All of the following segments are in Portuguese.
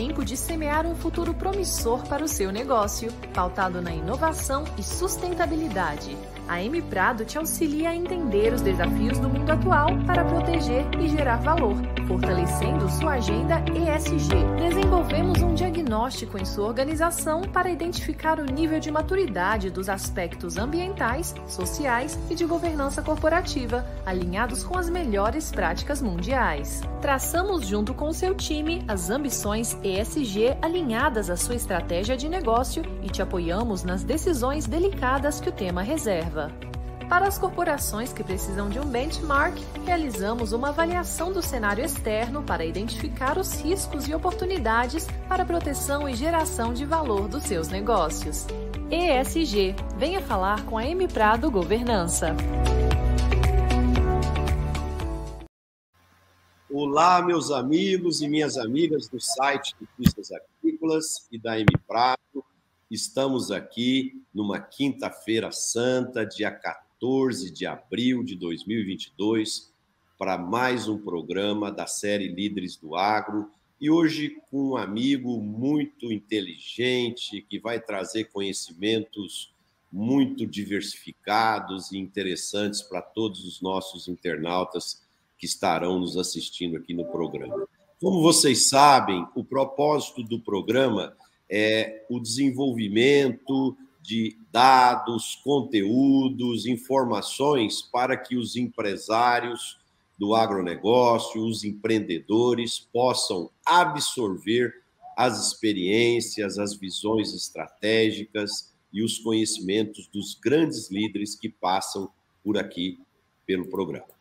tem de semear um futuro promissor para o seu negócio, pautado na inovação e sustentabilidade. A M Prado te auxilia a entender os desafios do mundo atual para proteger e gerar valor, fortalecendo sua agenda ESG. Desenvolvemos um diagnóstico em sua organização para identificar o nível de maturidade dos aspectos ambientais, sociais e de governança corporativa, alinhados com as melhores práticas mundiais. Traçamos junto com o seu time as ambições ESG alinhadas à sua estratégia de negócio e te apoiamos nas decisões delicadas que o tema reserva. Para as corporações que precisam de um benchmark, realizamos uma avaliação do cenário externo para identificar os riscos e oportunidades para proteção e geração de valor dos seus negócios. ESG. Venha falar com a M Prado Governança. Olá, meus amigos e minhas amigas do site de Pistas Agrícolas e da M Prado. Estamos aqui numa quinta-feira santa, dia 14 de abril de 2022, para mais um programa da série Líderes do Agro. E hoje com um amigo muito inteligente que vai trazer conhecimentos muito diversificados e interessantes para todos os nossos internautas que estarão nos assistindo aqui no programa. Como vocês sabem, o propósito do programa é, o desenvolvimento de dados, conteúdos, informações para que os empresários do agronegócio, os empreendedores possam absorver as experiências, as visões estratégicas e os conhecimentos dos grandes líderes que passam por aqui pelo programa.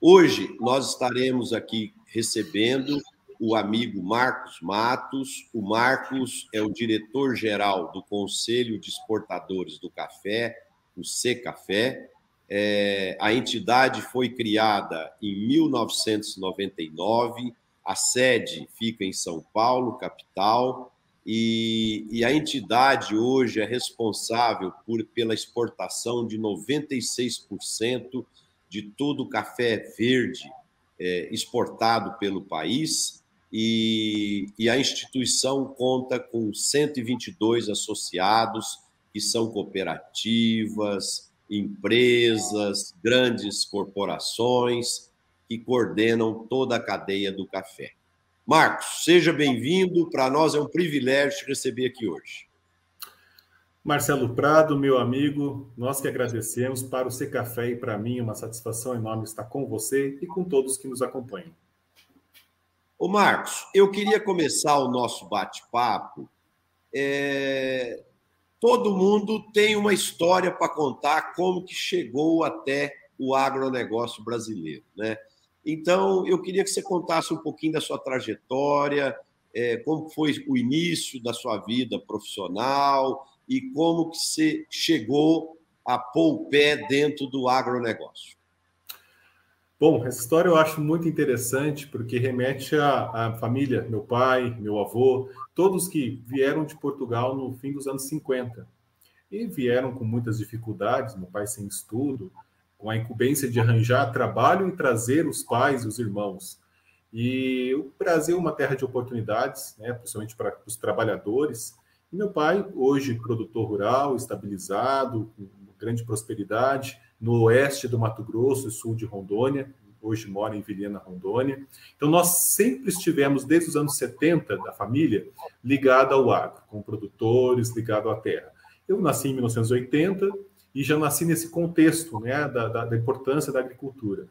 Hoje nós estaremos aqui recebendo o amigo Marcos Matos. O Marcos é o diretor-geral do Conselho de Exportadores do Café, o C-Café. É, a entidade foi criada em 1999, a sede fica em São Paulo, capital, e, e a entidade hoje é responsável por, pela exportação de 96% de todo o café verde é, exportado pelo país e, e, a instituição conta com 122 associados, que são cooperativas, empresas, grandes corporações, que coordenam toda a cadeia do café. Marcos, seja bem-vindo. Para nós é um privilégio te receber aqui hoje. Marcelo Prado, meu amigo, nós que agradecemos. Para o C Café e para mim, uma satisfação enorme estar com você e com todos que nos acompanham. Ô Marcos, eu queria começar o nosso bate-papo. É... Todo mundo tem uma história para contar como que chegou até o agronegócio brasileiro, né? Então, eu queria que você contasse um pouquinho da sua trajetória, é, como foi o início da sua vida profissional e como que você chegou a pôr o pé dentro do agronegócio. Bom, essa história eu acho muito interessante porque remete à, à, família, meu pai, meu avô, todos que vieram de Portugal no fim dos anos 50 e vieram com muitas dificuldades, meu pai sem estudo, com a incumbência de arranjar trabalho e trazer os pais e os irmãos. E o Brasil é uma terra de oportunidades, né, principalmente para os trabalhadores. E meu pai, hoje produtor rural, estabilizado, com grande prosperidade, no oeste do Mato Grosso e sul de Rondônia, hoje mora em Vilhena, Rondônia. Então, nós sempre estivemos, desde os anos 70 da família, ligado ao agro, com produtores, ligado à terra. Eu nasci em 1980 e já nasci nesse contexto né, da, da, da importância da agricultura.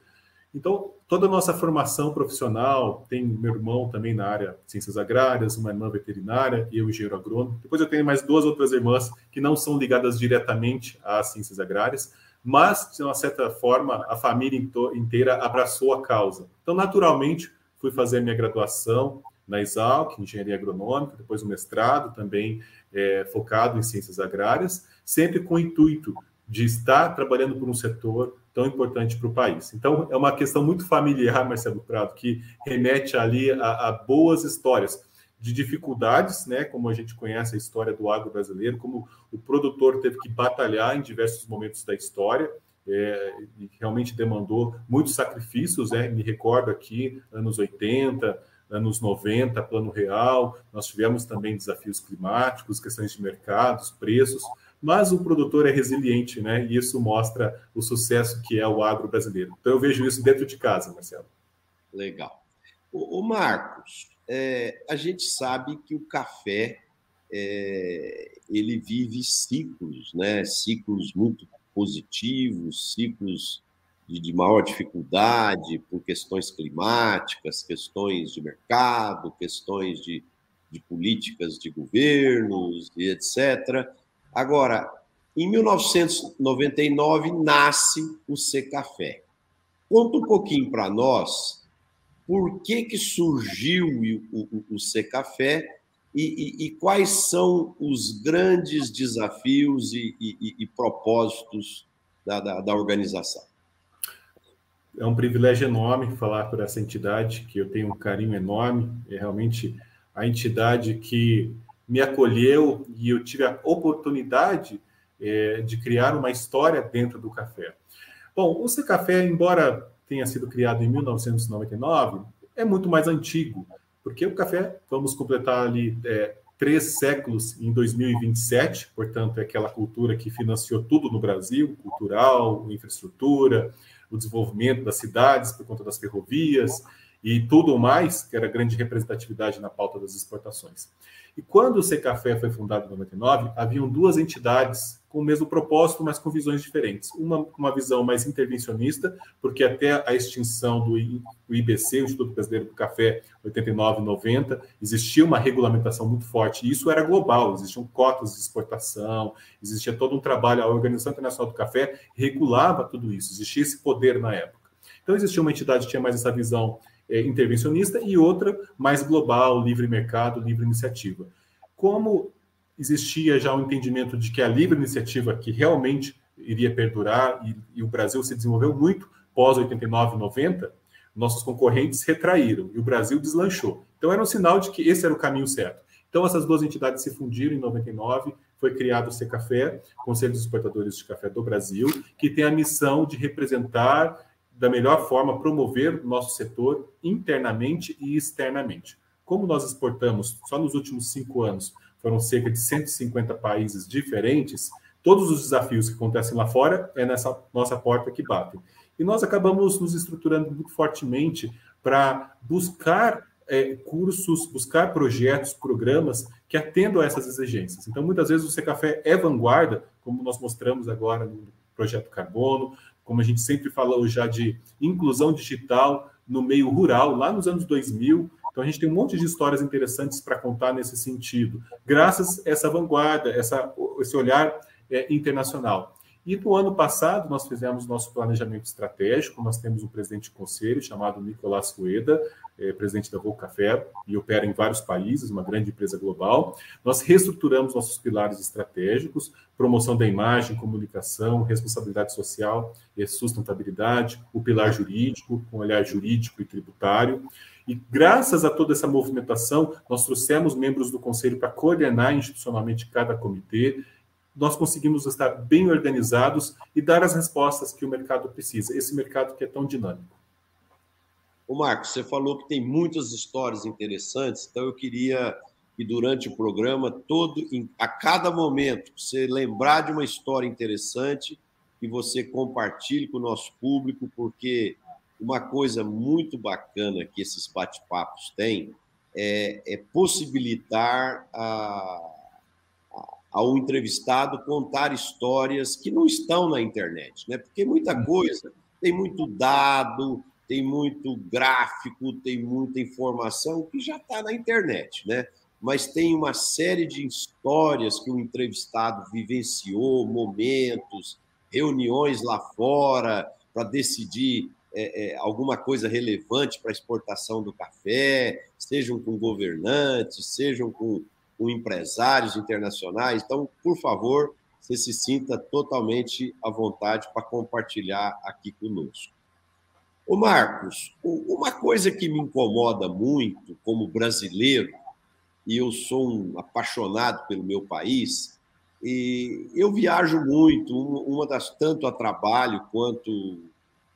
Então, toda a nossa formação profissional, tem meu irmão também na área de ciências agrárias, uma irmã veterinária e eu engenheiro agrônomo. Depois eu tenho mais duas outras irmãs que não são ligadas diretamente às ciências agrárias, mas, de uma certa forma, a família inteira abraçou a causa. Então, naturalmente, fui fazer minha graduação na Exalc, Engenharia Agronômica, depois o mestrado também é, focado em ciências agrárias, sempre com o intuito de estar trabalhando por um setor tão importante para o país. Então, é uma questão muito familiar, Marcelo Prado, que remete ali a, a boas histórias de dificuldades, né, como a gente conhece a história do agro brasileiro, como o produtor teve que batalhar em diversos momentos da história, é, e realmente demandou muitos sacrifícios, né, me recordo aqui, anos 80, anos 90, plano real, nós tivemos também desafios climáticos, questões de mercados, preços, mas o produtor é resiliente, né? E isso mostra o sucesso que é o agro brasileiro. Então eu vejo isso dentro de casa, Marcelo. Legal. O, Marcos, é, a gente sabe que o café é, ele vive ciclos, né? Ciclos muito positivos, ciclos de, de maior dificuldade por questões climáticas, questões de mercado, questões de, de políticas de governos e etc. Agora, em 1999 nasce o Secafé. Conta um pouquinho para nós por que, que surgiu o, o, o Secafé e, e, e, quais são os grandes desafios e, e propósitos da, da, da organização é um privilégio enorme falar por essa entidade, que eu tenho um carinho enorme, é realmente a entidade que me acolheu e eu tive a oportunidade é, de criar uma história dentro do café. Bom, o C Café, embora tenha sido criado em 1999, é muito mais antigo, porque o café, vamos completar ali é, três séculos em 2027, portanto, é aquela cultura que financiou tudo no Brasil, cultural, infraestrutura, o desenvolvimento das cidades por conta das ferrovias e tudo mais, que era grande representatividade na pauta das exportações. E quando o Secafé foi fundado em 99, haviam duas entidades com o mesmo propósito, mas com visões diferentes. Uma com uma visão mais intervencionista, porque até a extinção do IBC, o Instituto Brasileiro do Café, 89 e 90, existia uma regulamentação muito forte, e isso era global, existiam cotas de exportação, existia todo um trabalho, a Organização Internacional do Café regulava tudo isso, existia esse poder na época. Então existia uma entidade que tinha mais essa visão é, intervencionista e outra mais global, livre mercado, livre iniciativa. Como existia já o um entendimento de que a livre iniciativa que realmente iria perdurar e, e o Brasil se desenvolveu muito pós 89 90, nossos concorrentes retraíram e o Brasil deslanchou. Então era um sinal de que esse era o caminho certo. Então essas duas entidades se fundiram em 99, foi criado o Secafé, Conselho dos Exportadores de Café do Brasil, que tem a missão de representar da melhor forma, promover o nosso setor internamente e externamente. Como nós exportamos, só nos últimos cinco anos, foram cerca de 150 países diferentes, todos os desafios que acontecem lá fora é nessa nossa porta que batem. E nós acabamos nos estruturando muito fortemente para buscar é, cursos, buscar projetos, programas que atendam a essas exigências. Então, muitas vezes o Secafé é vanguarda, como nós mostramos agora no projeto Carbono, como a gente sempre falou já de inclusão digital no meio rural, lá nos anos 2000. Então a gente tem um monte de histórias interessantes para contar nesse sentido, graças a essa vanguarda, essa, esse olhar é, internacional. E no ano passado, nós fizemos nosso planejamento estratégico. Nós temos um presidente de conselho chamado Nicolás Rueda, é, presidente da Volca Café, e opera em vários países, uma grande empresa global. Nós reestruturamos nossos pilares estratégicos: promoção da imagem, comunicação, responsabilidade social e sustentabilidade, o pilar jurídico, com olhar jurídico e tributário. E graças a toda essa movimentação, nós trouxemos membros do conselho para coordenar institucionalmente cada comitê nós conseguimos estar bem organizados e dar as respostas que o mercado precisa, esse mercado que é tão dinâmico. O Marcos, você falou que tem muitas histórias interessantes, então eu queria que durante o programa, todo, a cada momento, você lembrar de uma história interessante, que você compartilhe com o nosso público, porque uma coisa muito bacana que esses bate-papos têm é, é possibilitar a, ao entrevistado contar histórias que não estão na internet, né? Porque muita uhum. coisa tem muito dado, tem muito gráfico, tem muita informação que já está na internet, né? Mas tem uma série de histórias que o entrevistado vivenciou, momentos, reuniões lá fora para decidir é, é, alguma coisa relevante para a exportação do café, sejam com governantes, sejam com com empresários internacionais. Então, por favor, você se sinta totalmente à vontade para compartilhar aqui conosco. O Marcos, uma coisa que me incomoda muito como brasileiro, e eu sou um apaixonado pelo meu país, e eu viajo muito, uma das tanto a trabalho quanto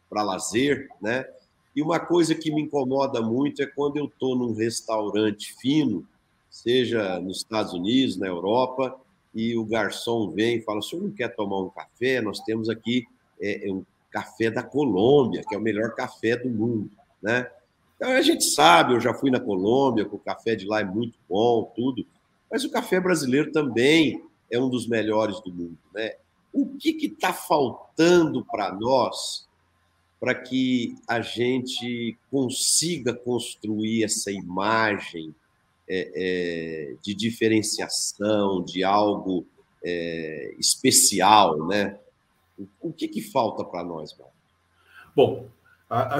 para lazer, né? E uma coisa que me incomoda muito é quando eu estou num restaurante fino, seja nos Estados Unidos, na Europa, e o garçom vem e fala: o senhor não quer tomar um café? Nós temos aqui é, é um café da Colômbia, que é o melhor café do mundo, né? Então a gente sabe, eu já fui na Colômbia, que o café de lá é muito bom, tudo, mas o café brasileiro também é um dos melhores do mundo, né? O que está faltando para nós para que a gente consiga construir essa imagem é, é, de diferenciação, de algo é, especial, né? O que, que falta para nós, Marcos? Bom,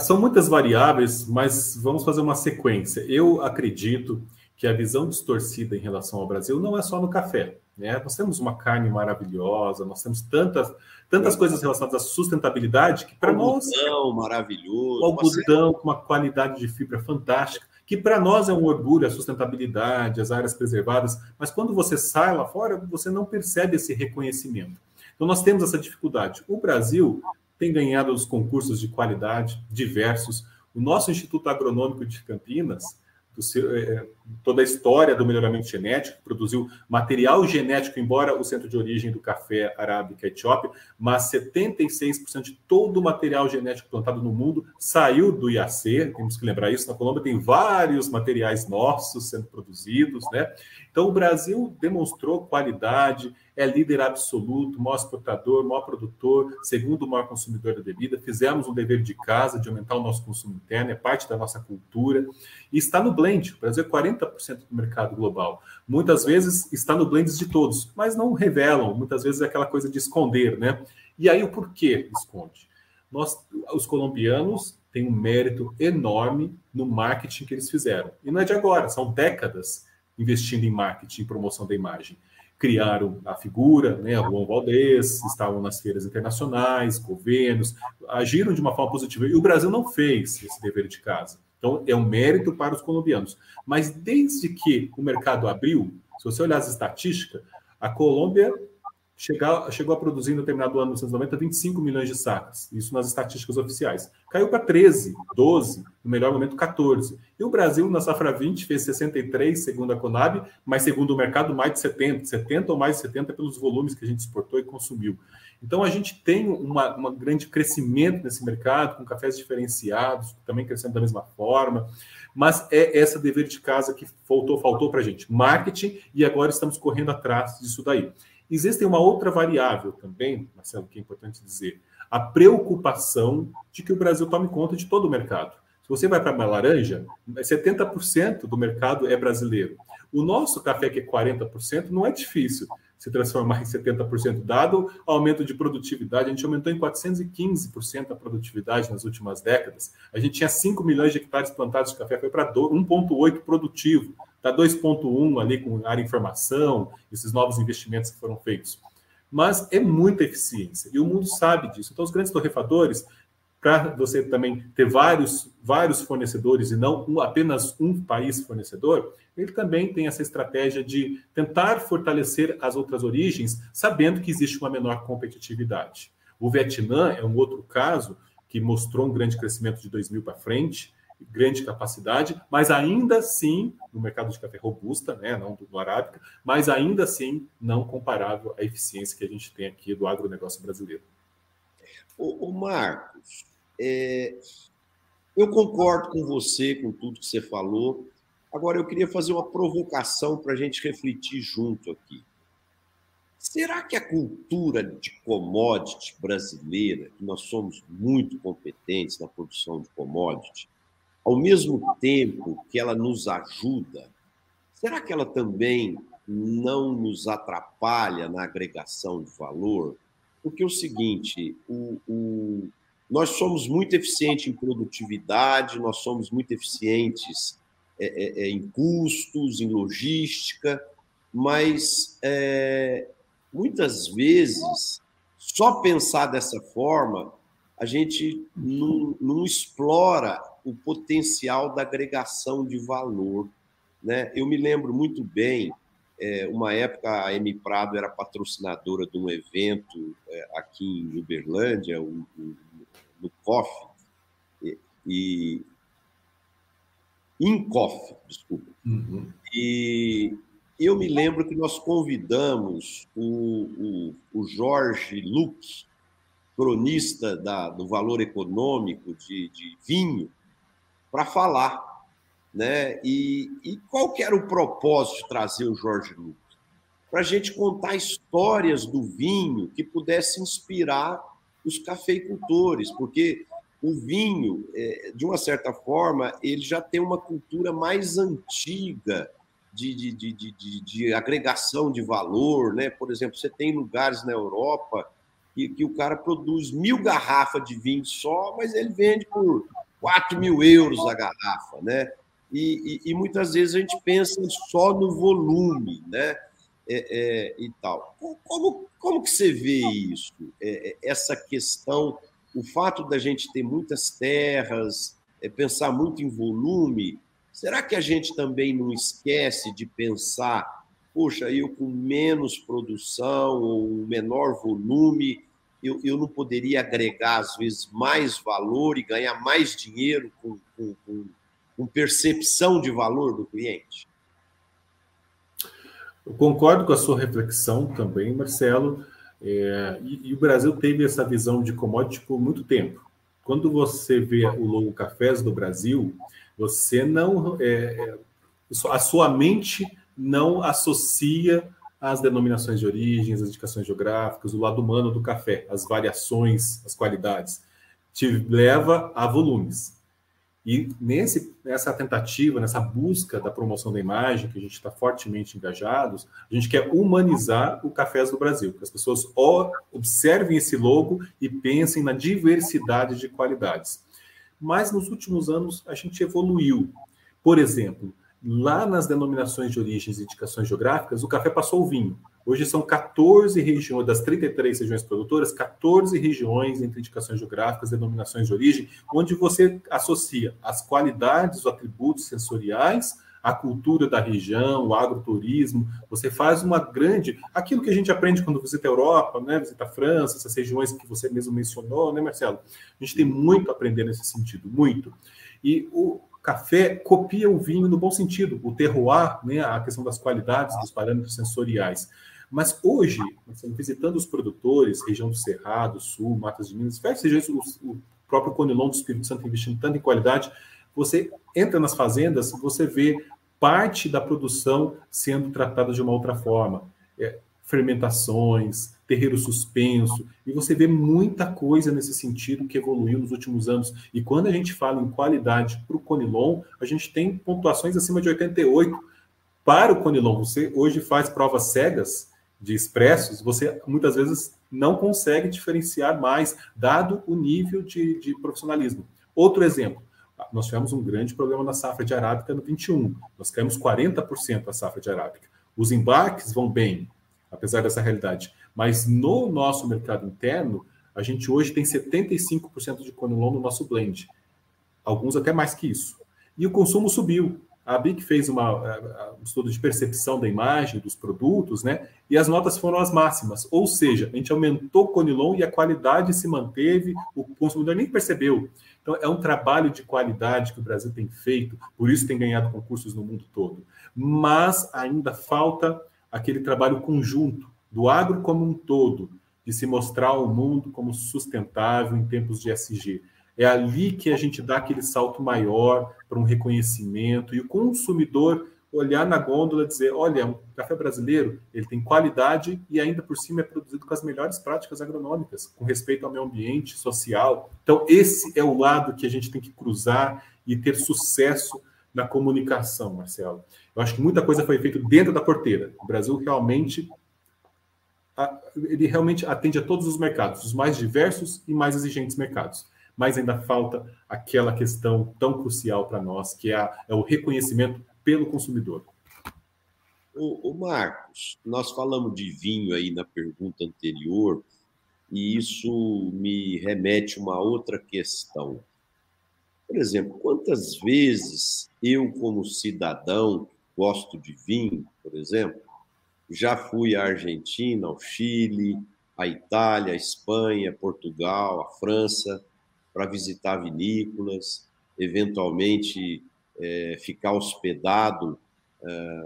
são muitas variáveis, mas vamos fazer uma sequência. Eu acredito que a visão distorcida em relação ao Brasil não é só no café. Né? Nós temos uma carne maravilhosa, nós temos tantas, tantas coisas relacionadas à sustentabilidade que para nós. Algodão maravilhoso. Algodão com uma qualidade de fibra fantástica, que para nós é um orgulho a sustentabilidade, as áreas preservadas, mas quando você sai lá fora, você não percebe esse reconhecimento. Então nós temos essa dificuldade. O Brasil tem ganhado os concursos de qualidade diversos. O nosso Instituto Agronômico de Campinas, seu, é, toda a história do melhoramento genético, produziu material genético, embora o centro de origem do café arábica etiópia, mas 76% de todo o material genético plantado no mundo saiu do IAC, temos que lembrar isso, na Colômbia tem vários materiais nossos sendo produzidos, né? Então o Brasil demonstrou qualidade, é líder absoluto, maior exportador, maior produtor, segundo maior consumidor da bebida. Fizemos um dever de casa de aumentar o nosso consumo interno, é parte da nossa cultura. E está no blend. O Brasil é 40% do mercado global. Muitas vezes está no blend de todos, mas não revelam. Muitas vezes é aquela coisa de esconder, né? E aí o porquê esconde? Nós, os colombianos, têm um mérito enorme no marketing que eles fizeram. E não é de agora, são décadas investindo em marketing e promoção da imagem criaram a figura, né, Juan Valdez, estavam nas feiras internacionais, governos, agiram de uma forma positiva. E o Brasil não fez esse dever de casa. Então, é um mérito para os colombianos. Mas desde que o mercado abriu, se você olhar as estatísticas, a Colômbia chegou, a produzir no determinado ano, 1990, 25 milhões de sacas. Isso nas estatísticas oficiais. Caiu para 13, 12, no melhor momento 14. E o Brasil, na safra 20, fez 63, segundo a Conab, mas segundo o mercado, mais de 70, 70 ou mais de 70 pelos volumes que a gente exportou e consumiu. Então, a gente tem uma, uma grande crescimento nesse mercado, com cafés diferenciados, também crescendo da mesma forma. Mas é essa dever de casa que faltou, faltou para a gente. Marketing, e agora estamos correndo atrás disso daí. Existe uma outra variável também, Marcelo, que é importante dizer: a preocupação de que o Brasil tome conta de todo o mercado. Se você vai para a laranja, 70% do mercado é brasileiro. O nosso café, que é 40%, não é difícil se transformar em 70%, dado o aumento de produtividade. A gente aumentou em 415% a produtividade nas últimas décadas. A gente tinha 5 milhões de hectares plantados de café, foi para 1,8 produtivo. Está 2,1 ali com área informação, esses novos investimentos que foram feitos. Mas é muita eficiência, e o mundo sabe disso. Então, os grandes torrefadores para você também ter vários, vários fornecedores e não um, apenas um país fornecedor, ele também tem essa estratégia de tentar fortalecer as outras origens, sabendo que existe uma menor competitividade. O Vietnã é um outro caso que mostrou um grande crescimento de 2000 para frente, grande capacidade, mas ainda assim, no mercado de café robusta, né, não do, arábica, mas ainda assim não comparável à eficiência que a gente tem aqui do agronegócio brasileiro. O, o Marcos, é, eu concordo com você, com tudo que você falou. Agora, eu queria fazer uma provocação para a gente refletir junto aqui. Será que a cultura de commodity brasileira, que nós somos muito competentes na produção de commodity, ao mesmo tempo que ela nos ajuda, será que ela também não nos atrapalha na agregação de valor? Porque é o seguinte, o, o, nós somos muito eficientes em produtividade, nós somos muito eficientes é, é, é em custos, em logística, mas é, muitas vezes, só pensar dessa forma, a gente não, não explora o potencial da agregação de valor. Né? Eu me lembro muito bem, é, uma época a M Prado era patrocinadora de um evento é, aqui em Uberlândia, o, o no COF, e Incoff, desculpa. Uhum. E eu me lembro que nós convidamos o, o, o Jorge Luque, cronista da, do valor econômico de, de vinho, para falar. Né? E, e qual que era o propósito de trazer o Jorge Luque? Para a gente contar histórias do vinho que pudesse inspirar os cafeicultores, porque o vinho, é, de uma certa forma, ele já tem uma cultura mais antiga de, de, de, de, de agregação de valor. Né? Por exemplo, você tem lugares na Europa que, que o cara produz mil garrafas de vinho só, mas ele vende por 4 mil euros a garrafa. Né? E, e, e muitas vezes a gente pensa só no volume, né? É, é, e tal. Como, como que você vê isso? É, é, essa questão, o fato da gente ter muitas terras, é, pensar muito em volume, será que a gente também não esquece de pensar, poxa, eu com menos produção ou um menor volume, eu, eu não poderia agregar, às vezes, mais valor e ganhar mais dinheiro com, com, com, com percepção de valor do cliente? Eu concordo com a sua reflexão também, Marcelo. É, e, e, o Brasil teve essa visão de commodity por muito tempo. Quando você vê o logo Cafés do Brasil, você não. É, é a sua mente não associa as denominações de origem, as indicações geográficas, o lado humano do café, as variações, as qualidades. Te leva a volumes. E nesse, nessa tentativa, nessa busca da promoção da imagem, que a gente está fortemente engajados, a gente quer humanizar o Cafés do Brasil, que as pessoas observem esse logo e pensem na diversidade de qualidades. Mas nos últimos anos a gente evoluiu. Por exemplo, lá nas denominações de origens e indicações geográficas, o café passou o vinho. Hoje são 14 regiões, das 33 regiões produtoras, 14 regiões entre indicações geográficas, denominações de origem, onde você associa as qualidades, os atributos sensoriais, a cultura da região, o agroturismo. Você faz uma grande. Aquilo que a gente aprende quando visita a Europa, né? visita a França, essas regiões que você mesmo mencionou, né, Marcelo? A gente tem muito a aprender nesse sentido, muito. E o, café copia o vinho no bom sentido, o terroir, né, a questão das qualidades, dos parâmetros sensoriais. Mas hoje, assim, visitando os produtores, região do Cerrado, Sul, Matas de Minas, seja isso, o, o próprio Conilon do Espírito Santo investindo tanto em qualidade, você entra nas fazendas, você vê parte da produção sendo tratada de uma outra forma. É, fermentações, terreiro suspenso, e você vê muita coisa nesse sentido que evoluiu nos últimos anos. E quando a gente fala em qualidade para o Conilon, a gente tem pontuações acima de 88 para o Conilon. Você hoje faz provas cegas de expressos, você muitas vezes não consegue diferenciar mais, dado o nível de, de profissionalismo. Outro exemplo, nós tivemos um grande problema na safra de arábica no 21. Nós caímos 40% a safra de arábica. Os embarques vão bem, apesar dessa realidade. Mas no nosso mercado interno, a gente hoje tem 75% de conilon no nosso blend. Alguns até mais que isso. E o consumo subiu. A BIC fez uma, um estudo de percepção da imagem dos produtos, né? E as notas foram as máximas. Ou seja, a gente aumentou o Conilon e a qualidade se manteve, o consumidor nem percebeu. Então, é um trabalho de qualidade que o Brasil tem feito, por isso tem ganhado concursos no mundo todo. Mas ainda falta aquele trabalho conjunto do agro como um todo, de se mostrar ao mundo como sustentável em tempos de SG. É ali que a gente dá aquele salto maior para um reconhecimento e o consumidor olhar na gôndola e dizer: olha, o café brasileiro ele tem qualidade e ainda por cima é produzido com as melhores práticas agronômicas, com respeito ao meio ambiente, social. Então, esse é o lado que a gente tem que cruzar e ter sucesso na comunicação, Marcelo. Eu acho que muita coisa foi feita dentro da porteira. O Brasil realmente ele realmente atende a todos os mercados, os mais diversos e mais exigentes mercados mas ainda falta aquela questão tão crucial para nós, que é, a, é, o reconhecimento pelo consumidor. O, o, Marcos, nós falamos de vinho aí na pergunta anterior, e isso me remete a uma outra questão. Por exemplo, quantas vezes eu, como cidadão, gosto de vinho, por exemplo, já fui à Argentina, ao Chile, à Itália, à Espanha, Portugal, à França, para visitar vinícolas. eventualmente é, ficar hospedado é,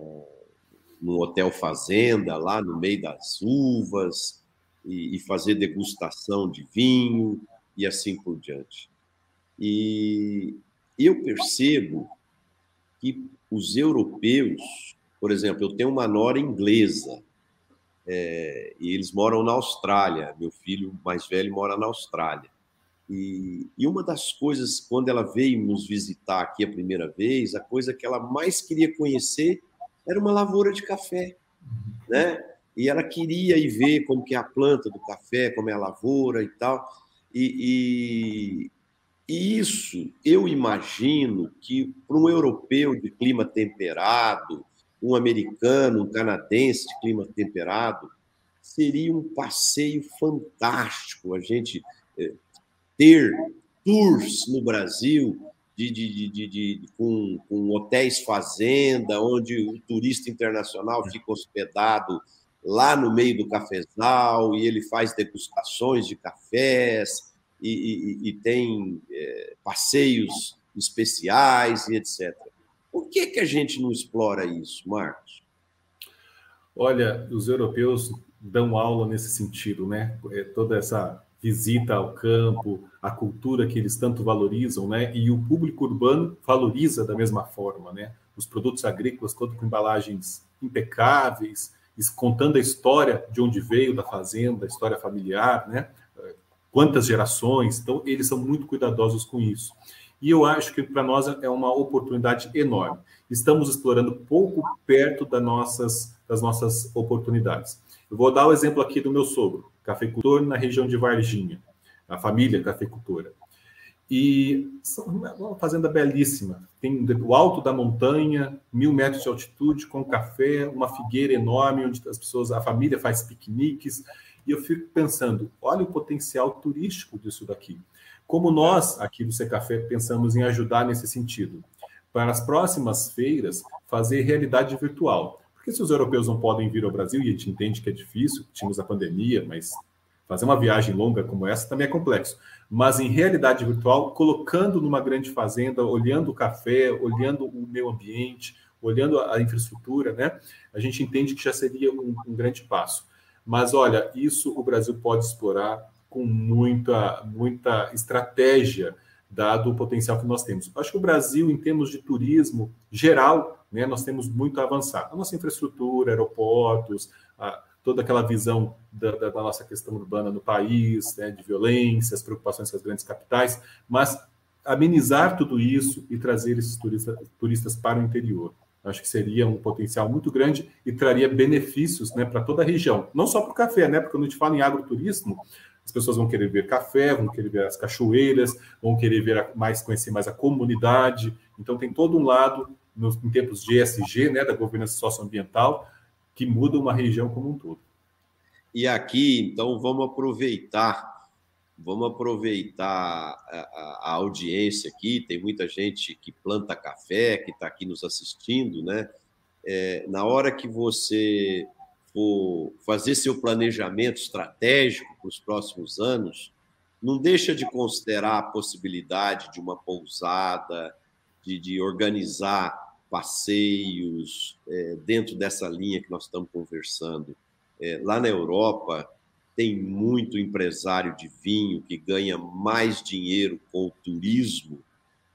num hotel fazenda, lá no meio das uvas, e, e fazer degustação de vinho e assim por diante. E eu percebo que os europeus, por exemplo, eu tenho uma nora inglesa, é, e eles moram na Austrália. Meu filho mais velho mora na Austrália. E, e, uma das coisas, quando ela veio nos visitar aqui a primeira vez, a coisa que ela mais queria conhecer era uma lavoura de café, né? E ela queria ir ver como que é a planta do café, como é a lavoura e tal. E, e, e isso, eu imagino que para um europeu de clima temperado, um americano, um canadense de clima temperado, seria um passeio fantástico a gente eh, ter tours no Brasil de, de, de, de, com, com hotéis fazenda, onde o turista internacional fica hospedado lá no meio do cafezal e ele faz degustações de cafés e, e, e tem é, passeios especiais e etc. Por que, que a gente não explora isso, Marcos? Olha, os europeus dão aula nesse sentido, né? É toda essa visita ao campo, a cultura que eles tanto valorizam, né? E o público urbano valoriza da mesma forma, né? Os produtos agrícolas, todos com embalagens impecáveis, contando a história de onde veio da fazenda, a história familiar, né? Quantas gerações? Então, eles são muito cuidadosos com isso. E eu acho que para nós é uma oportunidade enorme. Estamos explorando pouco perto das nossas, das nossas oportunidades. Eu vou dar o exemplo aqui do meu sogro, cafeicultor na região de Varginha, a família cafeicultora. E uma fazenda belíssima. Tem o alto da montanha, mil metros de altitude, com café, uma figueira enorme, onde as pessoas, a família faz piqueniques. E eu fico pensando, olha o potencial turístico disso daqui. Como nós, aqui do Secafé, pensamos em ajudar nesse sentido. Para as próximas feiras, fazer realidade virtual. Porque se os europeus não podem vir ao Brasil, e a gente entende que é difícil, tínhamos a pandemia, mas fazer uma viagem longa como essa também é complexo mas em realidade virtual, colocando numa grande fazenda, olhando o café, olhando o meio ambiente, olhando a infraestrutura, né? A gente entende que já seria um, um grande passo. Mas olha, isso o Brasil pode explorar com muita, muita estratégia, dado o potencial que nós temos. Acho que o Brasil, em termos de turismo geral, né, nós temos muito a avançar. A nossa infraestrutura, aeroportos, a, toda aquela visão da, da, da nossa questão urbana no país, né, de violência, as preocupações com as grandes capitais, mas amenizar tudo isso e trazer esses turistas, turistas para o interior. Acho que seria um potencial muito grande e traria benefícios né, para toda a região. Não só para o café, né? Porque quando a gente fala em agroturismo, as pessoas vão querer ver café, vão querer ver as cachoeiras, vão querer ver mais, conhecer mais a comunidade. Então tem todo um lado, nos, em tempos de ESG, né, da governança socioambiental, que muda uma região como um todo. E aqui, então, vamos aproveitar, vamos aproveitar a, a, a audiência aqui. Tem muita gente que planta café, que está aqui nos assistindo, né? É, na hora que você for fazer seu planejamento estratégico para os próximos anos, não deixa de considerar a possibilidade de uma pousada, de, de organizar passeios é, dentro dessa linha que nós estamos conversando. É, lá na Europa, tem muito empresário de vinho que ganha mais dinheiro com o turismo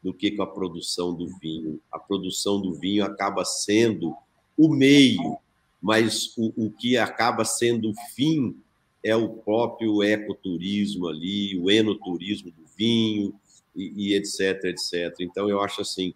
do que com a produção do vinho. A produção do vinho acaba sendo o meio, mas o, o que acaba sendo o fim é o próprio ecoturismo ali, o enoturismo do vinho e, e etc, etc. Então, eu acho assim,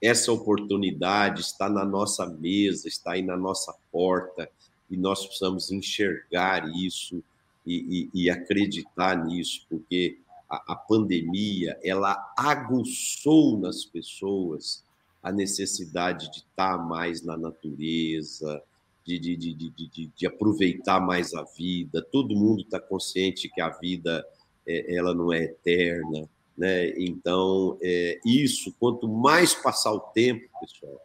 essa oportunidade está na nossa mesa, está aí na nossa porta, e nós precisamos enxergar isso e, e, e acreditar nisso, porque a, a pandemia ela aguçou nas pessoas a necessidade de estar mais na natureza, de, de, de, de, aproveitar mais a vida. Todo mundo está consciente que a vida é, ela não é eterna, né? Então, é, isso, quanto mais passar o tempo, pessoal,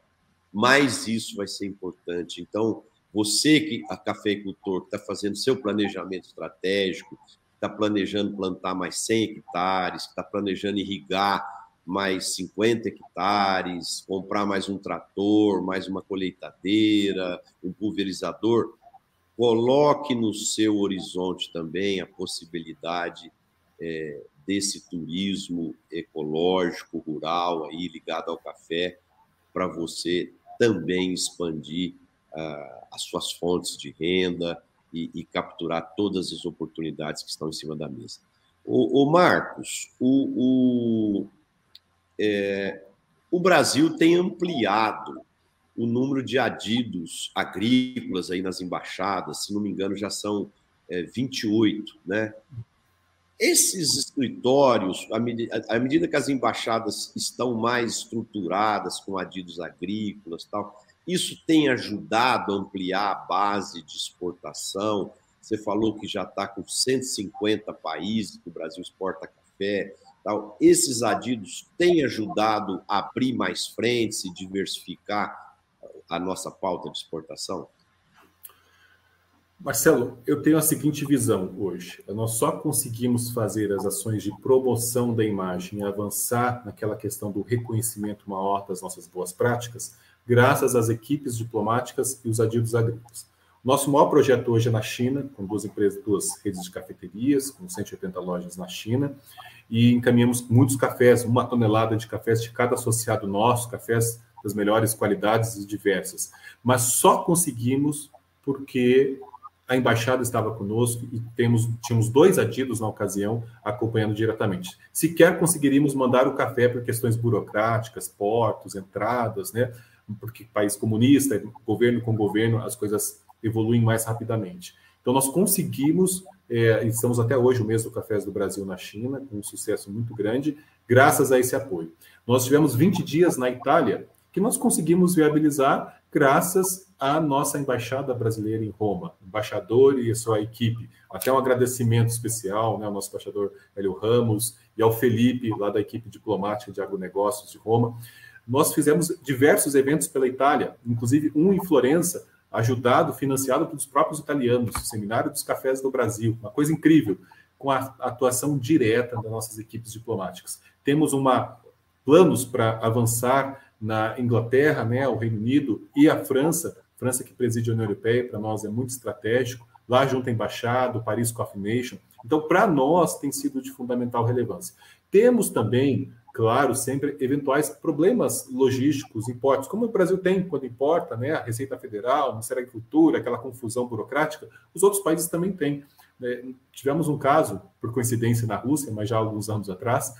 mais isso vai ser importante. Então, você que a cafeicultor está fazendo seu planejamento estratégico, está planejando plantar mais 100 hectares, está planejando irrigar mais 50 hectares, comprar mais um trator, mais uma colheitadeira, um pulverizador, coloque no seu horizonte também a possibilidade é, desse turismo ecológico, rural, aí ligado ao café, para você também expandir uh, as suas fontes de renda e, e, capturar todas as oportunidades que estão em cima da mesa. O, o Marcos, o, o é, o Brasil tem ampliado o número de adidos agrícolas aí nas embaixadas, se não me engano, já são é, 28, né? Esses escritórios, à medida, à medida que as embaixadas estão mais estruturadas com adidos agrícolas tal, isso tem ajudado a ampliar a base de exportação. Você falou que já está com 150 países que o Brasil exporta café. Esses adidos têm ajudado a abrir mais frentes e diversificar a nossa pauta de exportação? Marcelo, eu tenho a seguinte visão hoje. Nós só conseguimos fazer as ações de promoção da imagem, avançar naquela questão do reconhecimento maior das nossas boas práticas, graças às equipes diplomáticas e os adidos agrícolas. Nosso maior projeto hoje é na China, com duas empresas, duas redes de cafeterias, com 180 lojas na China, e encaminhamos muitos cafés, uma tonelada de cafés de cada associado nosso, cafés das melhores qualidades e diversas. Mas só conseguimos porque a embaixada estava conosco e temos, tínhamos dois adidos na ocasião acompanhando diretamente. Sequer conseguiríamos mandar o café por questões burocráticas, portos, entradas, né? Porque país comunista, governo com governo, as coisas evoluem mais rapidamente. Então, nós conseguimos, é, estamos até hoje o mês do Cafés do Brasil na China, com um sucesso muito grande, graças a esse apoio. Nós tivemos 20 dias na Itália, que nós conseguimos viabilizar graças à nossa embaixada brasileira em Roma, embaixador e a sua equipe. Até um agradecimento especial né, ao nosso embaixador Hélio Ramos e ao Felipe, lá da equipe diplomática de agronegócios de Roma. Nós fizemos diversos eventos pela Itália, inclusive um em Florença, ajudado, financiado pelos próprios italianos, o Seminário dos Cafés do Brasil, uma coisa incrível, com a atuação direta das nossas equipes diplomáticas. Temos uma planos para avançar na Inglaterra, né, o Reino Unido e a França, França que preside a União Europeia, para nós é muito estratégico, lá junto à embaixada, Paris Coffee Nation. Então, para nós tem sido de fundamental relevância. Temos também claro, sempre eventuais problemas logísticos, importes, como o Brasil tem quando importa, né, a Receita Federal, o Ministério da Agricultura, aquela confusão burocrática, os outros países também têm. É, tivemos um caso, por coincidência, na Rússia, mas já há alguns anos atrás,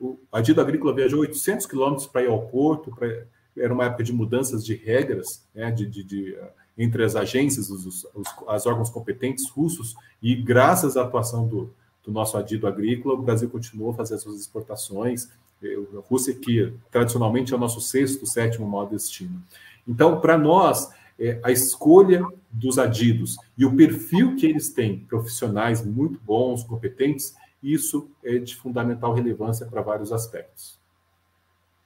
o Adido Agrícola viajou 800 quilômetros para ir ao porto, pra, era uma época de mudanças de regras, né, de, de, de entre as agências, os, os, os órgãos competentes russos, e graças à atuação do, do nosso adido agrícola, o Brasil continuou a fazer as suas exportações. A Rússia, que tradicionalmente é o nosso sexto, sétimo maior destino. Então, para nós, é, a escolha dos adidos e o perfil que eles têm, profissionais muito bons, competentes, isso é de fundamental relevância para vários aspectos.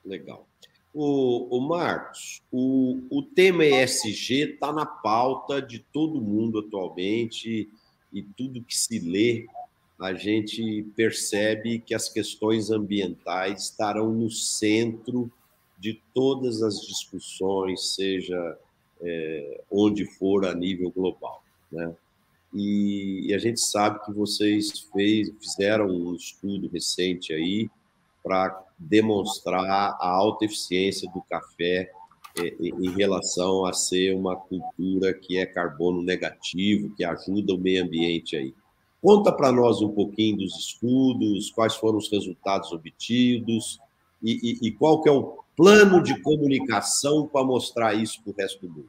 Legal. O, o Marcos, o, o tema ESG está na pauta de todo mundo atualmente e tudo que se lê a gente percebe que as questões ambientais estarão no centro de todas as discussões, seja é, onde for a nível global. Né? E, e, a gente sabe que vocês fez, fizeram um estudo recente aí para demonstrar a alta eficiência do café é, em relação a ser uma cultura que é carbono negativo, que ajuda o meio ambiente aí. Conta para nós um pouquinho dos estudos, quais foram os resultados obtidos e, e, e qual que é o plano de comunicação para mostrar isso para o resto do mundo.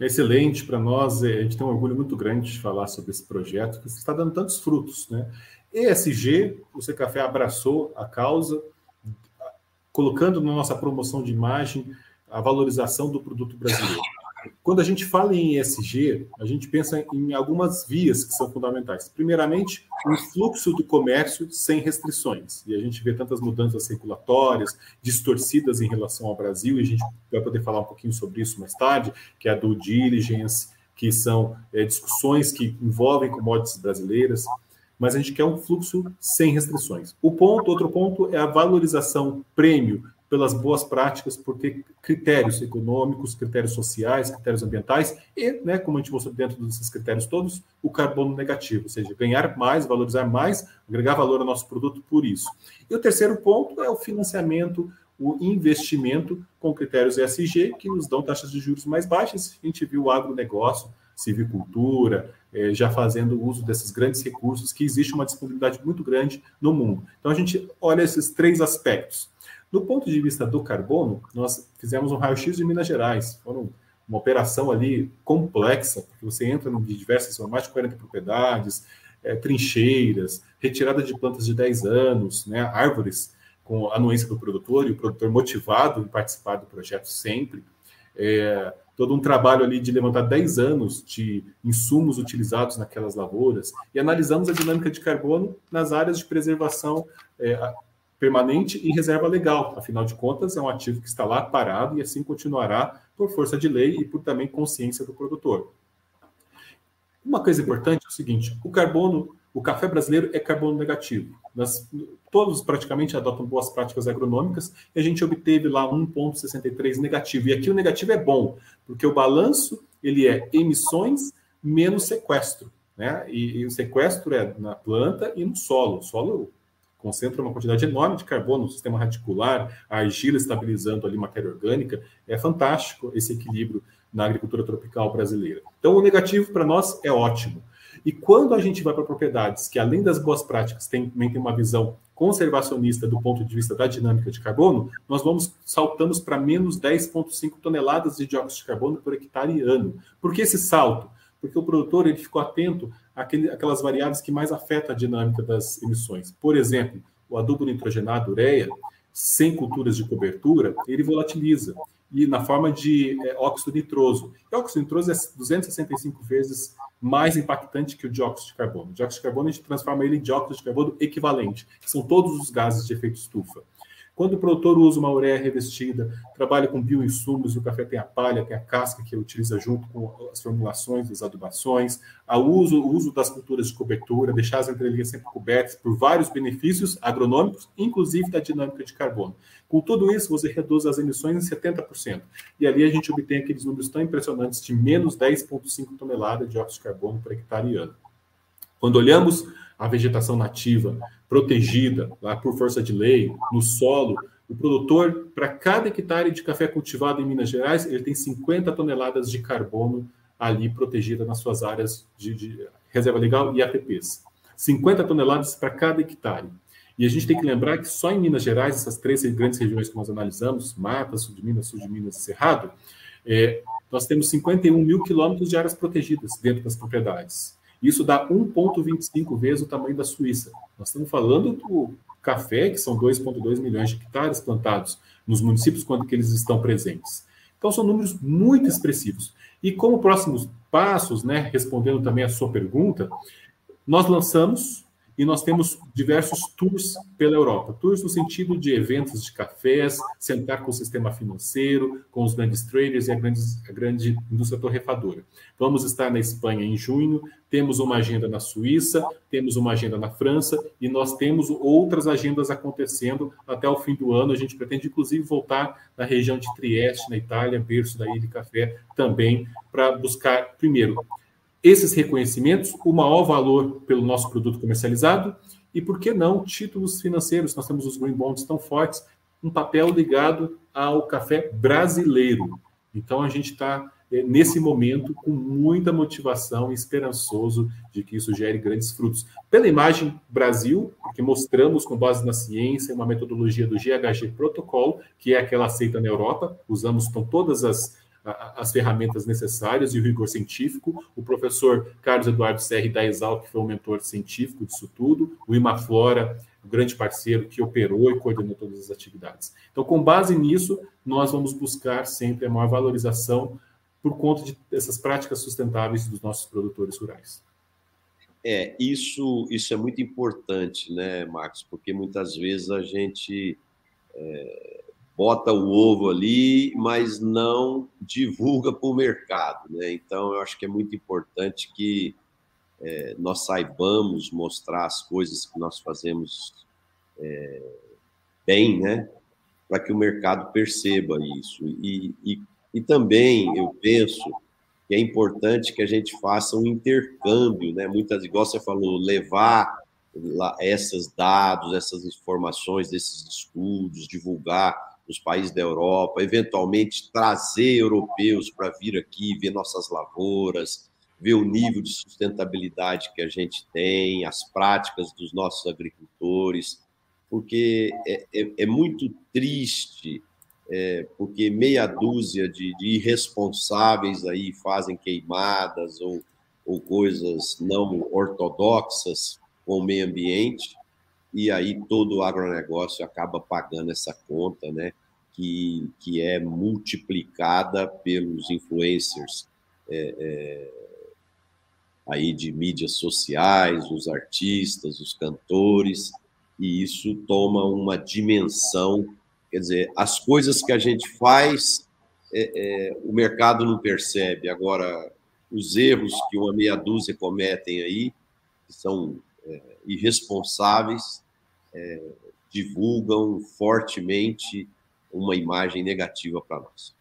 Excelente para nós, é, a gente tem um orgulho muito grande de falar sobre esse projeto que está dando tantos frutos. Né? ESG, o Café abraçou a causa, colocando na nossa promoção de imagem a valorização do produto brasileiro. Quando a gente fala em ESG, a gente pensa em algumas vias que são fundamentais. Primeiramente, o fluxo do comércio sem restrições. E a gente vê tantas mudanças regulatórias, distorcidas em relação ao Brasil, e a gente vai poder falar um pouquinho sobre isso mais tarde, que é a do diligence, que são é, discussões que envolvem commodities brasileiras. mas a gente quer um fluxo sem restrições. O ponto, outro ponto, é a valorização prêmio pelas boas práticas, por ter critérios econômicos, critérios sociais, critérios ambientais e, né, como a gente mostrou dentro desses critérios todos, o carbono negativo, ou seja, ganhar mais, valorizar mais, agregar valor ao nosso produto por isso. E o terceiro ponto é o financiamento, o investimento com critérios ESG, que nos dão taxas de juros mais baixas. A gente viu o agronegócio, civicultura, eh, já fazendo uso desses grandes recursos, que existe uma disponibilidade muito grande no mundo. Então, a gente olha esses três aspectos do ponto de vista do carbono, nós fizemos um raio-x de Minas Gerais. Foram uma operação ali complexa, porque você entra em diversas, mais de 40 propriedades, é, trincheiras, retirada de plantas de 10 anos, né, árvores com anuência do produtor e o produtor motivado em participar do projeto sempre. É, todo um trabalho ali de levantar 10 anos de insumos utilizados naquelas lavouras e analisamos a dinâmica de carbono nas áreas de preservação é, permanente e reserva legal. Afinal de contas, é um ativo que está lá parado e assim continuará por força de lei e por também consciência do produtor. Uma coisa importante é o seguinte: o carbono, o café brasileiro é carbono negativo. Todos praticamente adotam boas práticas agronômicas e a gente obteve lá 1,63 negativo. E aqui o negativo é bom, porque o balanço ele é emissões menos sequestro. Né? E, e o sequestro é na planta e no solo. O solo concentra uma quantidade enorme de carbono no sistema radicular, a argila estabilizando ali matéria orgânica. É fantástico esse equilíbrio na agricultura tropical brasileira. Então, o negativo para nós é ótimo. E quando a gente vai para propriedades que, além das boas práticas, tem, também tem uma visão conservacionista do ponto de vista da dinâmica de carbono, nós vamos saltamos para menos 10,5 toneladas de dióxido de carbono por hectare ano. Por que esse salto? Porque o produtor ele ficou atento aquele, aquelas variáveis que mais afetam a dinâmica das emissões. Por exemplo, o adubo nitrogenado ureia, sem culturas de cobertura, ele volatiliza e na forma de é, óxido nitroso. E óxido nitroso é 265 vezes mais impactante que o dióxido de carbono. O dióxido de carbono a gente transforma ele em dióxido de carbono equivalente, que são todos os gases de efeito estufa. Quando o produtor usa uma ureia revestida, trabalha com bioinsumos, o café tem a palha, tem a casca que utiliza junto com as formulações das adubações, o uso, uso das culturas de cobertura, deixar as entrelinhas sempre cobertas por vários benefícios agronômicos, inclusive da dinâmica de carbono. Com tudo isso, você reduz as emissões em 70%. E ali a gente obtém aqueles números tão impressionantes de menos 10,5 toneladas de dióxido de carbono por hectare ano. Quando olhamos a vegetação nativa protegida lá por força de lei, no solo, o produtor, para cada hectare de café cultivado em Minas Gerais, ele tem 50 toneladas de carbono ali protegida nas suas áreas de, de reserva legal e APPs. 50 toneladas para cada hectare. E a gente tem que lembrar que só em Minas Gerais, essas três grandes regiões que nós analisamos, Mata, Sul de Minas, Sul de Minas e Cerrado, é, nós temos 51 mil quilômetros de áreas protegidas dentro das propriedades. Isso dá 1,25 vezes o tamanho da Suíça. Nós estamos falando do café, que são 2,2 milhões de hectares plantados nos municípios quando que eles estão presentes. Então, são números muito expressivos. E como próximos passos, né, respondendo também a sua pergunta, nós lançamos e nós temos diversos tours pela Europa. Tours no sentido de eventos de cafés, sentar com o sistema financeiro, com os grandes traders e a grande, a grande indústria torrefadora. Vamos estar na Espanha em junho, temos uma agenda na Suíça, temos uma agenda na França e nós temos outras agendas acontecendo até o fim do ano. A gente pretende, inclusive, voltar na região de Trieste, na Itália, berço da Ilha de Café, também para buscar, primeiro, esses reconhecimentos, o maior valor pelo nosso produto comercializado e, por que não, títulos financeiros. Nós temos os green bonds tão fortes, um papel ligado ao café brasileiro. Então, a gente está, é, nesse momento, com muita motivação e esperançoso de que isso gere grandes frutos. Pela imagem Brasil, porque mostramos, com base na ciência, uma metodologia do GHG Protocol, que é aquela aceita na Europa, usamos então, todas as as ferramentas necessárias e o rigor científico. O professor Carlos Eduardo Serri da Exal, que foi um mentor científico disso tudo, o Imaflora, o grande parceiro que operou e coordenou todas as atividades. Então, com base nisso, nós vamos buscar sempre a maior valorização por conta de, dessas práticas sustentáveis dos nossos produtores rurais. É, isso, isso é muito importante, né, Marcos? Porque muitas vezes a gente é, bota o ovo ali, mas não divulga para o mercado. Né? Então, eu acho que é muito importante que é, nós saibamos mostrar as coisas que nós fazemos é, bem, né? Para que o mercado perceba isso. E, e, e também eu penso que é importante que a gente faça um intercâmbio, né? Muitas, igual você falou, levar esses dados, essas informações desses estudos, divulgar nos países da Europa, eventualmente trazer europeus para vir aqui ver nossas lavouras, ver o nível de sustentabilidade que a gente tem, as práticas dos nossos agricultores, porque é, é, é muito triste, é, porque meia dúzia de, de, irresponsáveis aí fazem queimadas ou, ou coisas não ortodoxas com o meio ambiente, e aí todo o agronegócio acaba pagando essa conta, né? Que, que é multiplicada pelos influencers é, é, aí de mídias sociais, os artistas, os cantores, e isso toma uma dimensão, quer dizer, as coisas que a gente faz, é, é, o mercado não percebe. Agora, os erros que uma meia dúzia cometem aí, que são irresponsáveis, é, divulgam fortemente uma imagem negativa para nós.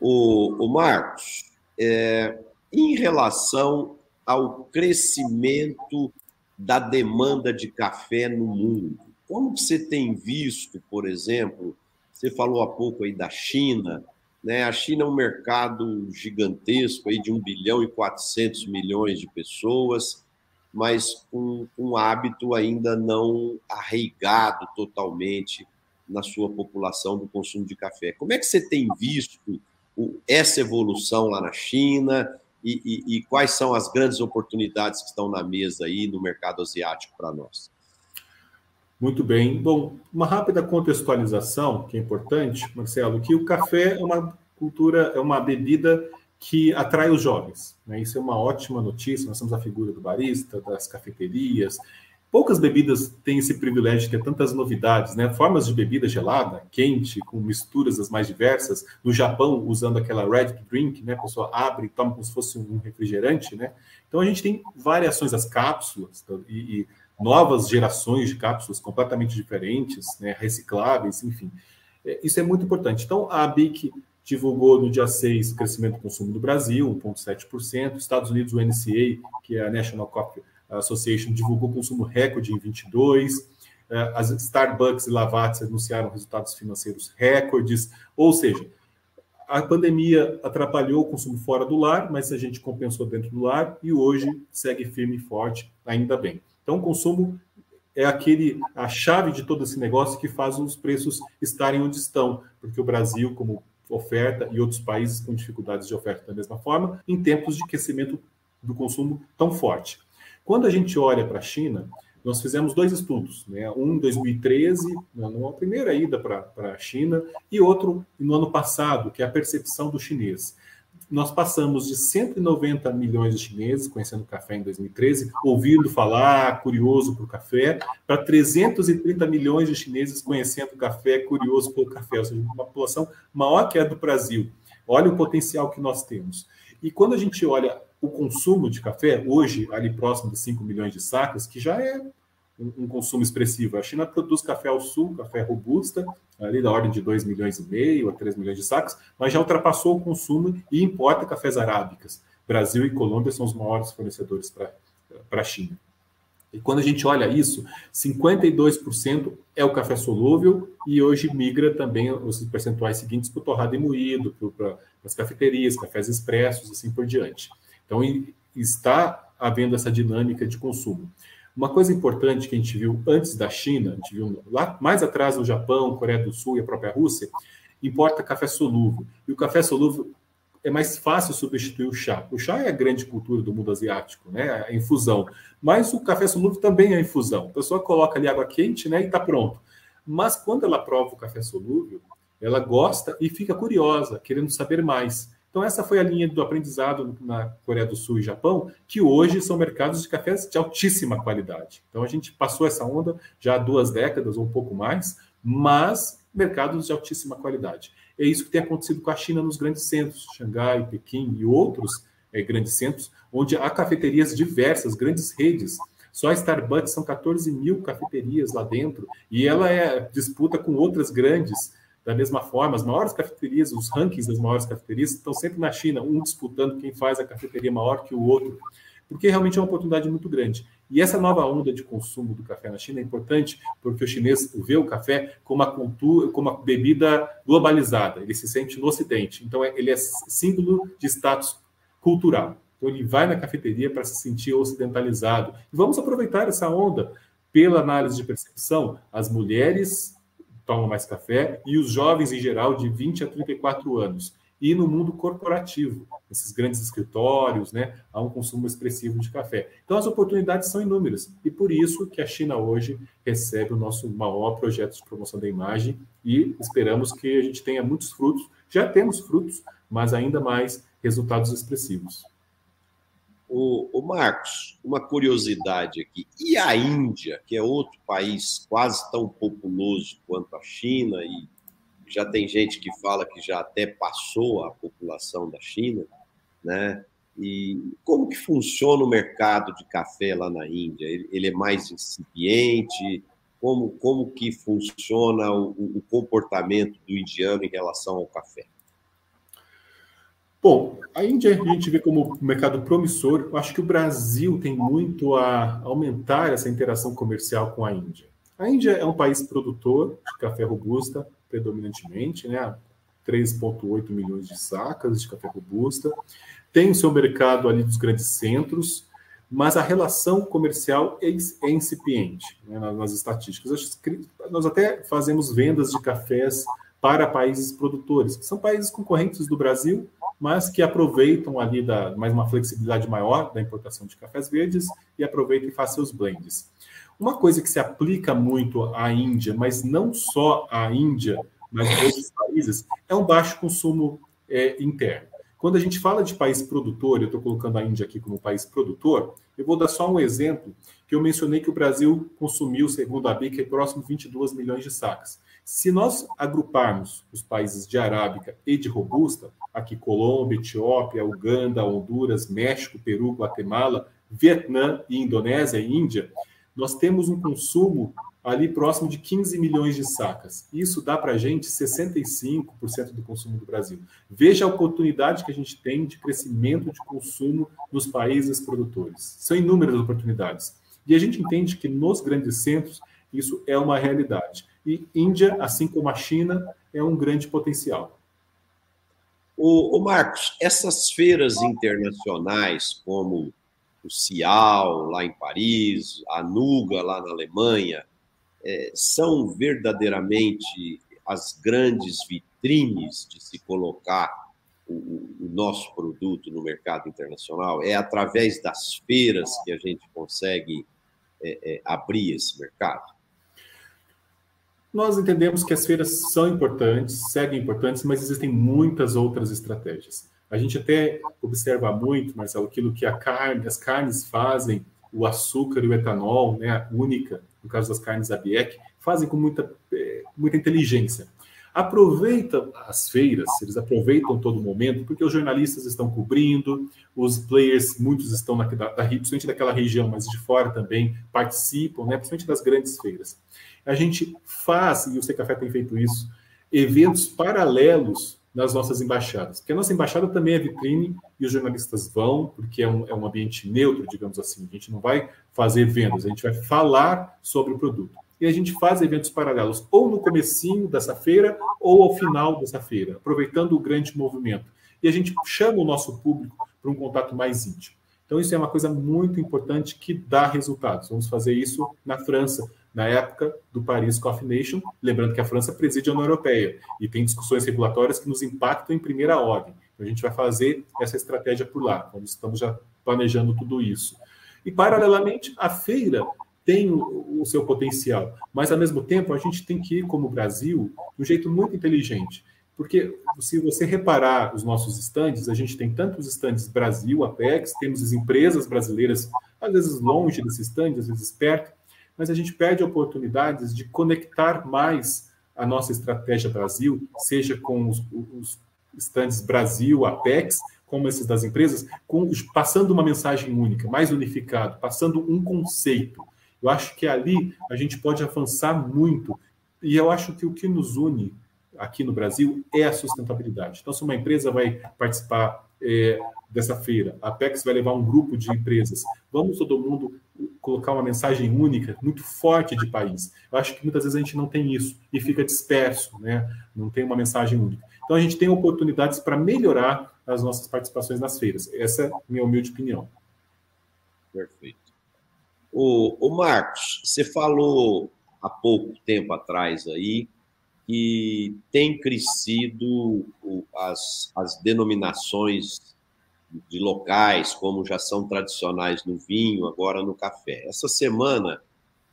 O, o Marcos, é, em relação ao crescimento da demanda de café no mundo, como você tem visto, por exemplo, você falou há pouco aí da China, né? A China é um mercado gigantesco aí de 1 bilhão e 400 milhões de pessoas, mas com um hábito ainda não arraigado totalmente na sua população do consumo de café. Como é que você tem visto essa evolução lá na China e, e, e, quais são as grandes oportunidades que estão na mesa aí no mercado asiático para nós? Muito bem. Bom, uma rápida contextualização que é importante, Marcelo, que o café é uma cultura, é uma bebida que atrai os jovens. Né? Isso é uma ótima notícia. Nós temos a figura do barista, das cafeterias, Poucas bebidas têm esse privilégio de ter tantas novidades, né? Formas de bebida gelada, quente, com misturas as mais diversas. No Japão, usando aquela to drink, né? A pessoa abre e toma como se fosse um refrigerante, né? Então a gente tem variações das cápsulas e, e novas gerações de cápsulas completamente diferentes, né? recicláveis, enfim. É, isso é muito importante. Então a ABIC divulgou no dia 6 o crescimento do consumo do Brasil, 1,7%. Estados Unidos, o NCA, que é a National Coffee Association divulgou consumo recorde em 22, é, as Starbucks e Lavazza anunciaram resultados financeiros recordes, ou seja, a pandemia atrapalhou o consumo fora do lar, mas a gente compensou dentro do lar e hoje segue firme e forte, ainda bem. Então, o consumo é aquele a chave de todo esse negócio que faz os preços estarem onde estão, porque o Brasil, como oferta e outros países com dificuldades de oferta da mesma forma, em tempos de aquecimento do consumo tão forte. Quando a gente olha para a China, nós fizemos dois estudos, né? um em 2013, numa primeira ida para a China, e outro no ano passado, que é a percepção do chinês. Nós passamos de 190 milhões de chineses conhecendo o café em 2013, ouvindo falar, curioso por café, para 330 milhões de chineses conhecendo o café, curioso pelo café, ou seja, uma população maior que a do Brasil. Olha o potencial que nós temos. E quando a gente olha o consumo de café, hoje, ali próximo de 5 milhões de sacas, que já é um, um, consumo expressivo. A China produz café ao sul, café robusta, ali da ordem de 2 milhões e meio a 3 milhões de sacas, mas já ultrapassou o consumo e importa cafés arábicas. Brasil e Colômbia são os maiores fornecedores para a China. E quando a gente olha isso, 52% é o café solúvel e hoje migra também os percentuais seguintes para o torrado e moído, para as cafeterias, cafés expressos, assim por diante. Então, está havendo essa dinâmica de consumo. Uma coisa importante que a gente viu antes da China, a gente viu lá mais atrás no Japão, Coreia do Sul e a própria Rússia, importa café solúvel. E o café solúvel é mais fácil substituir o chá. O chá é a grande cultura do mundo asiático, né? A infusão. Mas o café solúvel também é infusão. A pessoa coloca ali água quente, né? E está pronto. Mas quando ela prova o café solúvel, ela gosta e fica curiosa, querendo saber mais. Então, essa foi a linha do aprendizado na Coreia do Sul e Japão, que hoje são mercados de cafés de altíssima qualidade. Então, a gente passou essa onda já há duas décadas ou um pouco mais, mas mercados de altíssima qualidade. É isso que tem acontecido com a China nos grandes centros, Xangai, Pequim e outros, é, grandes centros, onde há cafeterias diversas, grandes redes. Só a Starbucks são 14 mil cafeterias lá dentro, e ela é disputa com outras grandes da mesma forma. As maiores cafeterias, os rankings das maiores cafeterias estão sempre na China, um disputando quem faz a cafeteria maior que o outro, porque realmente é uma oportunidade muito grande. E essa nova onda de consumo do café na China é importante porque o chinês vê o café como uma cultura, como uma bebida globalizada. Ele se sente no Ocidente. Então é, ele é símbolo de status cultural. Então ele vai na cafeteria para se sentir ocidentalizado. E vamos aproveitar essa onda. Pela análise de percepção, as mulheres tomam mais café e os jovens em geral de 20 a 34 anos e no mundo corporativo, esses grandes escritórios, né, há um consumo expressivo de café. Então as oportunidades são inúmeras e por isso que a China hoje recebe o nosso maior projeto de promoção da imagem e esperamos que a gente tenha muitos frutos. Já temos frutos, mas ainda mais resultados expressivos. O, o Marcos, uma curiosidade aqui. E a Índia, que é outro país quase tão populoso quanto a China e já tem gente que fala que já até passou a população da China, né? E como que funciona o mercado de café lá na Índia? Ele, é mais incipiente? Como, como que funciona o, o comportamento do indiano em relação ao café? Bom, a Índia a gente vê como um mercado promissor. Eu acho que o Brasil tem muito a aumentar essa interação comercial com a Índia. A Índia é um país produtor de café robusta, predominantemente, né? 3,8 milhões de sacas de café robusta. Tem o seu mercado ali dos grandes centros, mas a relação comercial é, é incipiente né, nas estatísticas. Nós até fazemos vendas de cafés para países produtores, que são países concorrentes do Brasil, mas que aproveitam ali da, mais uma flexibilidade maior da importação de cafés verdes e aproveitam e fazem seus blends. Uma coisa que se aplica muito à Índia, mas não só à Índia, mas a outros países, é um baixo consumo é, interno. Quando a gente fala de país produtor, eu estou colocando a Índia aqui como país produtor, eu vou dar só um exemplo, que eu mencionei que o Brasil consumiu, segundo a BIC, próximo de 22 milhões de sacas. Se nós agruparmos os países de arábica e de robusta, aqui Colômbia, Etiópia, Uganda, Honduras, México, Peru, Guatemala, Vietnã e Indonésia e Índia, nós temos um consumo ali próximo de 15 milhões de sacas. Isso dá para a gente 65% do consumo do Brasil. Veja a oportunidade que a gente tem de crescimento de consumo nos países produtores. São inúmeras oportunidades. E a gente entende que nos grandes centros isso é uma realidade. E Índia, assim como a China, é um grande potencial. O, o Marcos, essas feiras internacionais, como o Cial, lá em Paris, a Nuga, lá na Alemanha, é, são verdadeiramente as grandes vitrines de se colocar o, o, nosso produto no mercado internacional? É através das feiras que a gente consegue é, é, abrir esse mercado? Nós entendemos que as feiras são importantes, seguem importantes, mas existem muitas outras estratégias. A gente até observa muito, Marcelo, aquilo que a carne, as carnes fazem, o açúcar e o etanol, né, a única, no caso das carnes ABIEC, fazem com muita, é, muita inteligência. Aproveita as feiras, eles aproveitam todo momento, porque os jornalistas estão cobrindo, os players, muitos estão na, da, da, principalmente daquela região, mas de fora também, participam, né, principalmente das grandes feiras. A gente faz, e o Sei Café tem feito isso, eventos paralelos nas nossas embaixadas. Porque a nossa embaixada também é vitrine e os jornalistas vão, porque é um, é um ambiente neutro, digamos assim. A gente não vai fazer vendas, a gente vai falar sobre o produto. E a gente faz eventos paralelos, ou no comecinho dessa feira, ou ao final dessa feira, aproveitando o grande movimento. E a gente chama o nosso público para um contato mais íntimo. Então, isso é uma coisa muito importante que dá resultados. Vamos fazer isso na França, na época do Paris Coffee Nation, lembrando que a França preside a União Europeia e tem discussões regulatórias que nos impactam em primeira ordem. Então, a gente vai fazer essa estratégia por lá, estamos já planejando tudo isso. E, paralelamente, a feira tem o, seu potencial, mas, ao mesmo tempo, a gente tem que ir, como Brasil, de um jeito muito inteligente. Porque se você reparar os nossos estandes, a gente tem tantos estandes Brasil, Apex, temos as empresas brasileiras, às vezes longe desse estande, às vezes perto, mas a gente perde oportunidades de conectar mais a nossa estratégia Brasil, seja com os, os stands Brasil, Apex, como esses das empresas, com, passando uma mensagem única, mais unificado, passando um conceito. Eu acho que ali a gente pode avançar muito. E eu acho que o que nos une aqui no Brasil é a sustentabilidade. Então, se uma empresa vai participar é, dessa feira, a Apex vai levar um grupo de empresas, vamos todo mundo colocar uma mensagem única, muito forte de país. Eu acho que muitas vezes a gente não tem isso e fica disperso, né? não tem uma mensagem única. Então, a gente tem oportunidades para melhorar as nossas participações nas feiras. Essa é a minha humilde opinião. Perfeito. O, o Marcos, você falou há pouco tempo atrás aí que tem crescido as, as denominações de locais, como já são tradicionais no vinho, agora no café. Essa semana,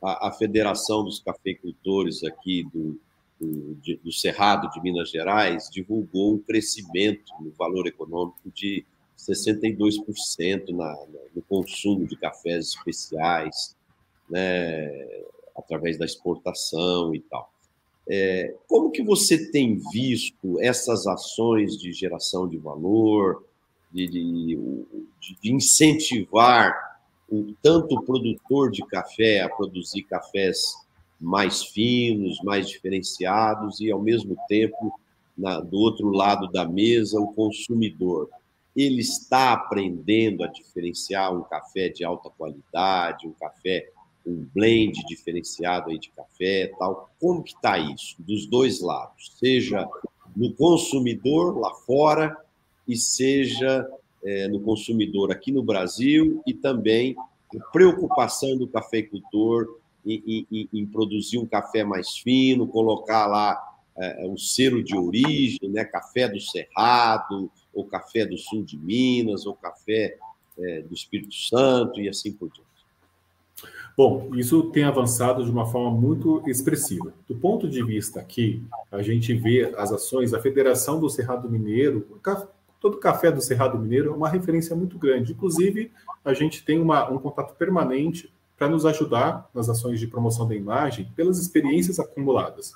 a, a Federação dos Cafeicultores aqui do, do, de, do, Cerrado de Minas Gerais divulgou um crescimento no valor econômico de 62% na, no consumo de cafés especiais, né, através da exportação e tal. É, como que você tem visto essas ações de geração de valor, de, de, de incentivar o, tanto o produtor de café a produzir cafés mais finos, mais diferenciados, e ao mesmo tempo, na, do outro lado da mesa, o consumidor? Ele está aprendendo a diferenciar um café de alta qualidade, um café um blend diferenciado aí de café tal. Como que está isso? Dos dois lados, seja no consumidor lá fora e seja é, no consumidor aqui no Brasil e também a preocupação do cafeicultor em, em, em produzir um café mais fino, colocar lá é, um selo de origem, né? café do Cerrado, ou café do sul de Minas, ou café é, do Espírito Santo e assim por diante. Bom, isso tem avançado de uma forma muito expressiva. Do ponto de vista aqui, a gente vê as ações, a Federação do Cerrado Mineiro, todo o café do Cerrado Mineiro é uma referência muito grande. Inclusive, a gente tem uma, um contato permanente para nos ajudar nas ações de promoção da imagem pelas experiências acumuladas.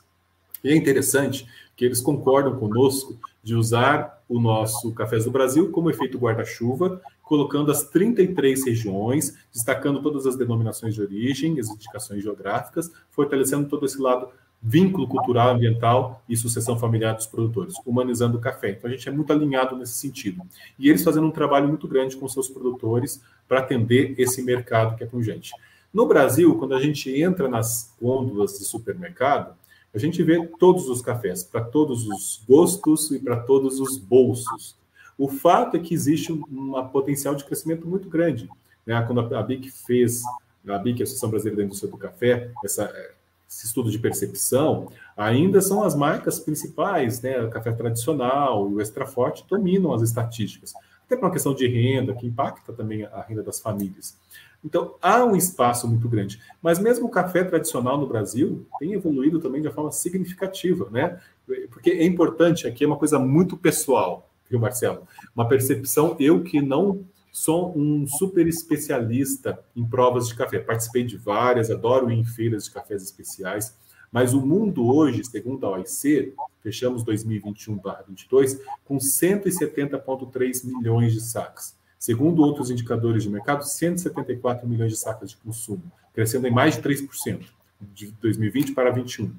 E é interessante que eles concordam conosco de usar o nosso Cafés do Brasil como efeito guarda-chuva colocando as 33 regiões, destacando todas as denominações de origem, as indicações geográficas, fortalecendo todo esse lado vínculo cultural, ambiental e sucessão familiar dos produtores, humanizando o café. Então a gente é muito alinhado nesse sentido. E eles fazendo um trabalho muito grande com seus produtores para atender esse mercado que é pungente. No Brasil, quando a gente entra nas gôndolas de supermercado, a gente vê todos os cafés, para todos os gostos e para todos os bolsos. O fato é que existe um potencial de crescimento muito grande. Né? Quando a BIC fez, a BIC, a Associação Brasileira da Indústria do Café, essa, esse estudo de percepção, ainda são as marcas principais, né? o café tradicional e o extra forte dominam as estatísticas. Até por uma questão de renda, que impacta também a renda das famílias. Então, há um espaço muito grande. Mas mesmo o café tradicional no Brasil tem evoluído também de uma forma significativa, né? Porque é importante, aqui é uma coisa muito pessoal viu, Marcelo? Uma percepção, eu que não sou um super especialista em provas de café. Participei de várias, adoro ir em feiras de cafés especiais, mas o mundo hoje, segundo a OIC, fechamos 2021-22 com 170,3 milhões de sacas. Segundo outros indicadores de mercado, 174 milhões de sacas de consumo, crescendo em mais de 3% de 2020 para 2021.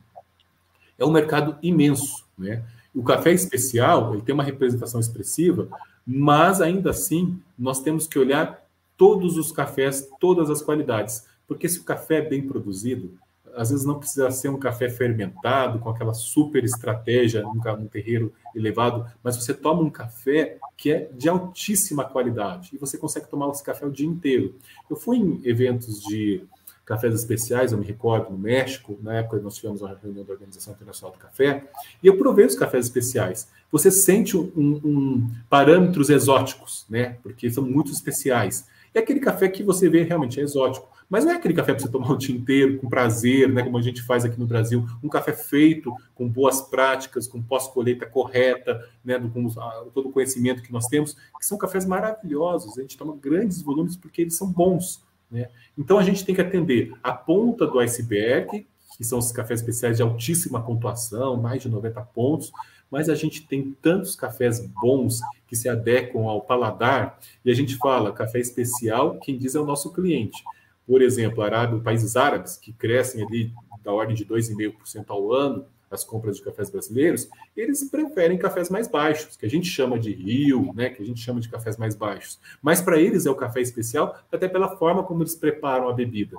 É um mercado imenso, né? O café especial, ele tem uma representação expressiva, mas ainda assim, nós temos que olhar todos os cafés, todas as qualidades, porque se o café é bem produzido, às vezes não precisa ser um café fermentado, com aquela super estratégia num, num terreiro elevado, mas você toma um café que é de altíssima qualidade e você consegue tomar esse café o dia inteiro. Eu fui em eventos de cafés especiais, eu me recordo, no México, na época nós tivemos uma reunião da Organização Internacional do Café, e eu provei os cafés especiais. Você sente um, um parâmetros exóticos, né? Porque são muito especiais. É aquele café que você vê realmente é exótico. Mas não é aquele café para você tomar o dia inteiro, com prazer, né? Como a gente faz aqui no Brasil. Um café feito com boas práticas, com pós-colheita correta, né? Com todo o conhecimento que nós temos, que são cafés maravilhosos. A gente toma grandes volumes porque eles são bons. Né? Então a gente tem que atender a ponta do iceberg, que são os cafés especiais de altíssima pontuação, mais de 90 pontos, mas a gente tem tantos cafés bons que se adequam ao paladar, e a gente fala café especial, quem diz é o nosso cliente. Por exemplo, Arábia, países árabes, que crescem ali da ordem de 2,5% ao ano, as compras de cafés brasileiros, eles preferem cafés mais baixos, que a gente chama de rio, né, que a gente chama de cafés mais baixos. Mas para eles é o café especial, até pela forma como eles preparam a bebida.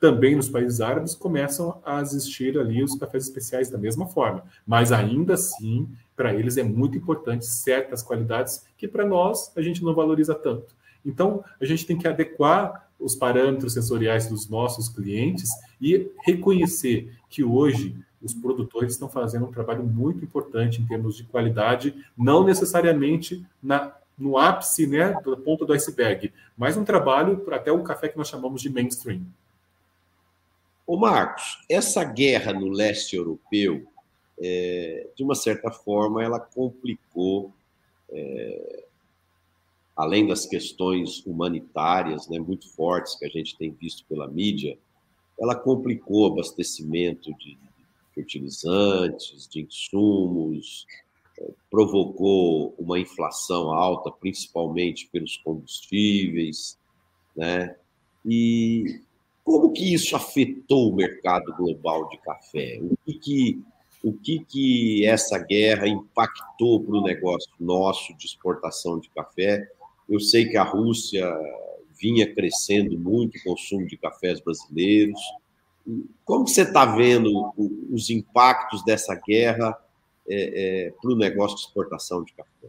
Também nos países árabes começam a existir ali os cafés especiais da mesma forma, mas ainda assim, para eles é muito importante certas qualidades que para nós a gente não valoriza tanto. Então, a gente tem que adequar os parâmetros sensoriais dos nossos clientes e reconhecer que hoje os produtores estão fazendo um trabalho muito importante em termos de qualidade, não necessariamente na, no ápice, né, da ponta do iceberg, mas um trabalho para até o café que nós chamamos de mainstream. Ô Marcos, essa guerra no leste europeu, é, de uma certa forma, ela complicou, é, além das questões humanitárias né, muito fortes que a gente tem visto pela mídia, ela complicou o abastecimento de, fertilizantes, de insumos, eh, provocou uma inflação alta, principalmente pelos combustíveis, né? E como que isso afetou o mercado global de café? O que que, o que, que essa guerra impactou para o negócio nosso de exportação de café? Eu sei que a Rússia vinha crescendo muito o consumo de cafés brasileiros, como você está vendo os impactos dessa guerra é, é, para o negócio de exportação de café?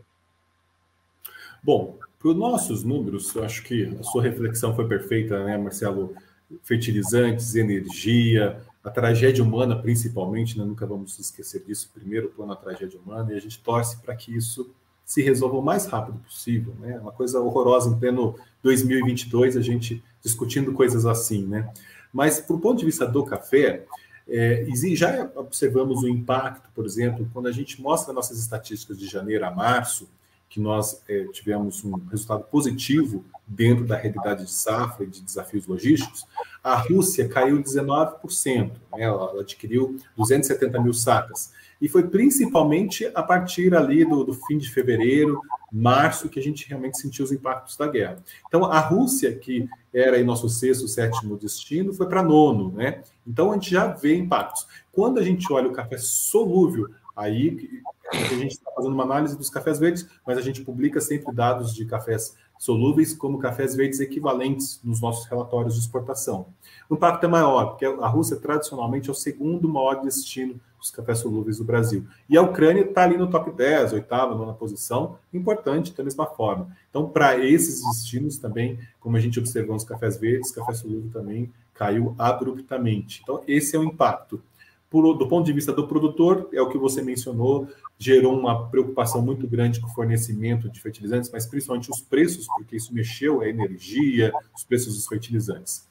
Bom, para os nossos números, eu acho que a sua reflexão foi perfeita, né, Marcelo? Fertilizantes, energia, a tragédia humana, principalmente, né? nunca vamos esquecer disso. Primeiro plano, a tragédia humana, e a gente torce para que isso se resolva o mais rápido possível. Né? Uma coisa horrorosa em pleno 2022, a gente discutindo coisas assim, né? Mas, por ponto de vista do café, é, já observamos o impacto, por exemplo, quando a gente mostra nossas estatísticas de janeiro a março, que nós é, tivemos um resultado positivo dentro da realidade de safra e de desafios logísticos, a Rússia caiu 19%, né? ela, adquiriu 270 mil sacas. E foi principalmente a partir ali do, do, fim de fevereiro, março, que a gente realmente sentiu os impactos da guerra. Então, a Rússia, que era nosso sexto, sétimo destino, foi para nono, né? Então, a gente já vê impactos. Quando a gente olha o café solúvel, aí a gente está fazendo uma análise dos cafés verdes, mas a gente publica sempre dados de cafés solúveis como cafés verdes equivalentes nos nossos relatórios de exportação. O impacto é maior, porque a Rússia tradicionalmente é o segundo maior destino dos cafés solúveis do Brasil. E a Ucrânia está ali no top 10, oitava, nona posição, importante da mesma forma. Então, para esses destinos também, como a gente observou nos cafés verdes, café solúvel também caiu abruptamente. Então, esse é o impacto. Do ponto de vista do produtor, é o que você mencionou, gerou uma preocupação muito grande com o fornecimento de fertilizantes, mas principalmente os preços, porque isso mexeu a energia, os preços dos fertilizantes.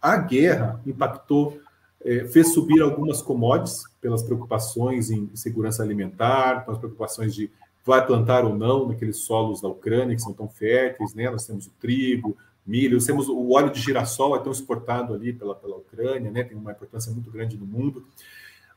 A guerra impactou é, fez subir algumas commodities pelas preocupações em segurança alimentar, pelas preocupações de vai plantar ou não naqueles solos da Ucrânia que são tão férteis, né? Nós temos o trigo, milho, temos o óleo de girassol é tão exportado ali pela, pela Ucrânia, né? Tem uma importância muito grande no mundo.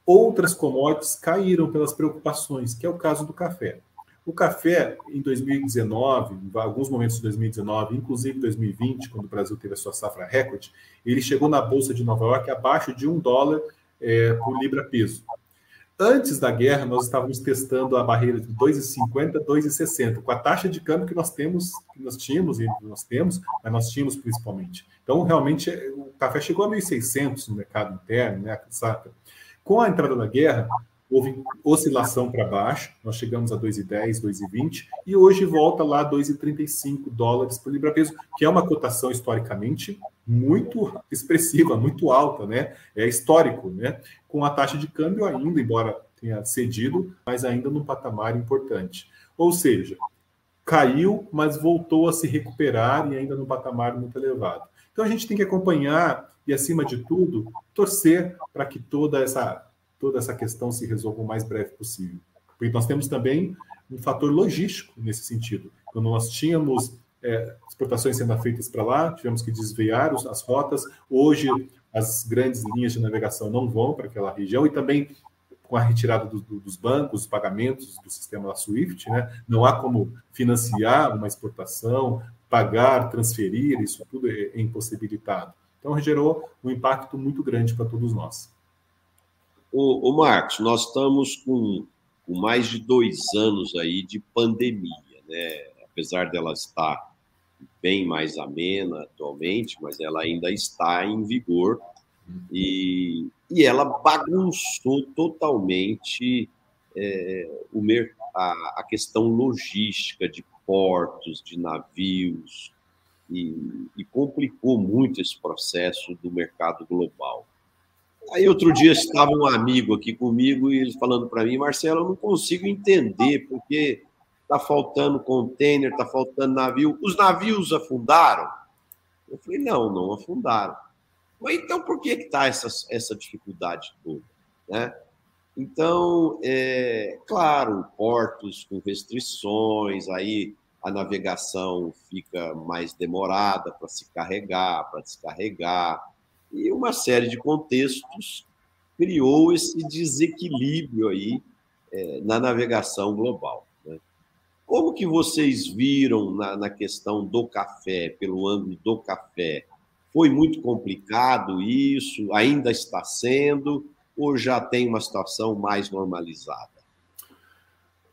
Outras commodities caíram pelas preocupações, que é o caso do café. O café, em 2019, em alguns momentos de 2019, inclusive 2020, quando o Brasil teve a sua safra recorde, ele chegou na Bolsa de Nova York abaixo de um dólar é, por libra-peso. Antes da guerra, nós estávamos testando a barreira de 2,50, 2,60, com a taxa de câmbio que nós temos, que nós tínhamos e nós temos, mas nós tínhamos principalmente. Então, realmente, o café chegou a 1.600 no mercado interno, né, saca? Com a entrada da guerra, houve oscilação para baixo, nós chegamos a 2,10, 2,20 e hoje volta lá a 2,35 dólares por libra-peso, que é uma cotação historicamente muito expressiva, muito alta, né? É histórico, né? Com a taxa de câmbio ainda, embora tenha cedido, mas ainda num patamar importante. Ou seja, caiu, mas voltou a se recuperar e ainda num patamar muito elevado. Então a gente tem que acompanhar e, acima de tudo, torcer para que toda essa toda essa questão se resolva o mais breve possível. Porque nós temos também um fator logístico nesse sentido. Quando nós tínhamos é, exportações sendo feitas para lá, tivemos que desviar as rotas. Hoje, as grandes linhas de navegação não vão para aquela região e também com a retirada do, do, dos bancos, os pagamentos do sistema da SWIFT, né? Não há como financiar uma exportação, pagar, transferir, isso tudo é, é impossibilitado. Então, gerou um impacto muito grande para todos nós. O, o Marcos, nós estamos com, com, mais de dois anos aí de pandemia, né? Apesar dela estar bem mais amena atualmente, mas ela ainda está em vigor e, e ela bagunçou totalmente é, o, a, a questão logística de portos, de navios, e, e, complicou muito esse processo do mercado global. Aí outro dia estava um amigo aqui comigo e ele falando para mim, Marcelo, eu não consigo entender porque está faltando container, está faltando navio. Os navios afundaram? Eu falei, não, não afundaram. Mas então por que está essa, essa dificuldade toda? Né? Então, é claro, portos com restrições, aí a navegação fica mais demorada para se carregar, para descarregar, e uma série de contextos criou esse desequilíbrio aí é, na navegação global. Né? Como que vocês viram na, na questão do café, pelo ângulo do café? Foi muito complicado isso? Ainda está sendo? Ou já tem uma situação mais normalizada?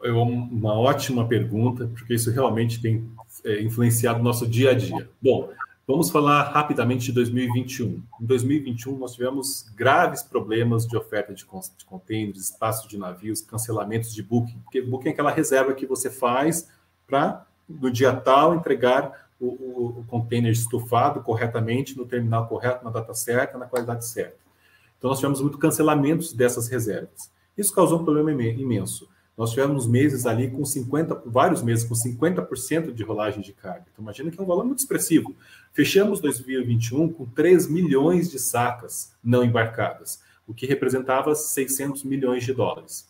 É uma ótima pergunta, porque isso realmente tem é, influenciado nosso dia a dia. Bom, vamos falar rapidamente de 2021. Em 2021, nós tivemos graves problemas de oferta de contêineres, espaço de navios, cancelamentos de booking, porque booking é aquela reserva que você faz para, no dia tal, entregar o, o, o container estufado corretamente, no terminal correto, na data certa, na qualidade certa. Então, nós tivemos muito cancelamentos dessas reservas. Isso causou um problema imenso. Nós tivemos meses ali com 50, vários meses com 50% de rolagem de carga. Então, imagina que é um valor muito expressivo. Fechamos 2021 com 3 milhões de sacas não embarcadas, o que representava 600 milhões de dólares.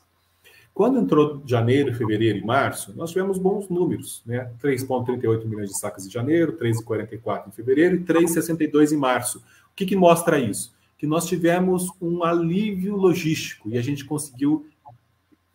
Quando entrou janeiro, fevereiro e março, nós tivemos bons números, né? 3,38 milhões de sacas em janeiro, 3,44 em fevereiro e 3,62 em março. O que, que mostra isso? Que nós tivemos um alívio logístico e a gente conseguiu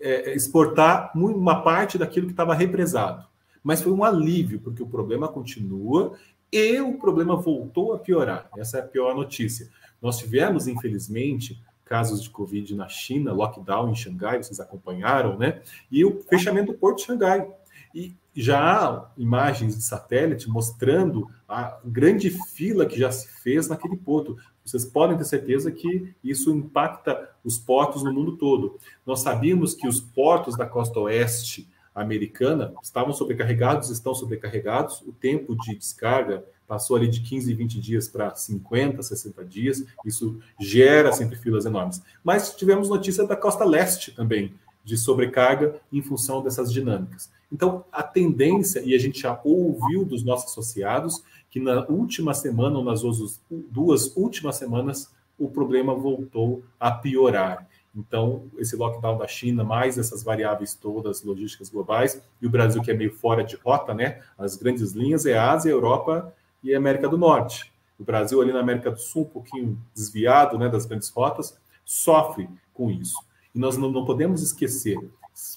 é, é, exportar uma parte daquilo que estava represado. Mas foi um alívio, porque o problema continua e o problema voltou a piorar. Essa é a pior notícia. Nós tivemos, infelizmente, casos de Covid na China, lockdown em Xangai, vocês acompanharam, né? E o fechamento do porto de Xangai. E já há imagens de satélite mostrando a grande fila que já se fez naquele porto. Vocês podem ter certeza que isso impacta os portos no mundo todo. Nós sabíamos que os portos da costa oeste americana estavam sobrecarregados, estão sobrecarregados. O tempo de descarga passou ali de 15, 20 dias para 50, 60 dias. Isso gera sempre filas enormes. Mas tivemos notícia da costa leste também, de sobrecarga em função dessas dinâmicas. Então, a tendência, e a gente já ouviu dos nossos associados, que na última semana, ou nas duas últimas semanas, o problema voltou a piorar. Então, esse lockdown da China, mais essas variáveis todas logísticas globais, e o Brasil, que é meio fora de rota, né? As grandes linhas é Ásia, Europa e América do Norte. O Brasil, ali na América do Sul, um pouquinho desviado né, das grandes rotas, sofre com isso. E nós não, não podemos esquecer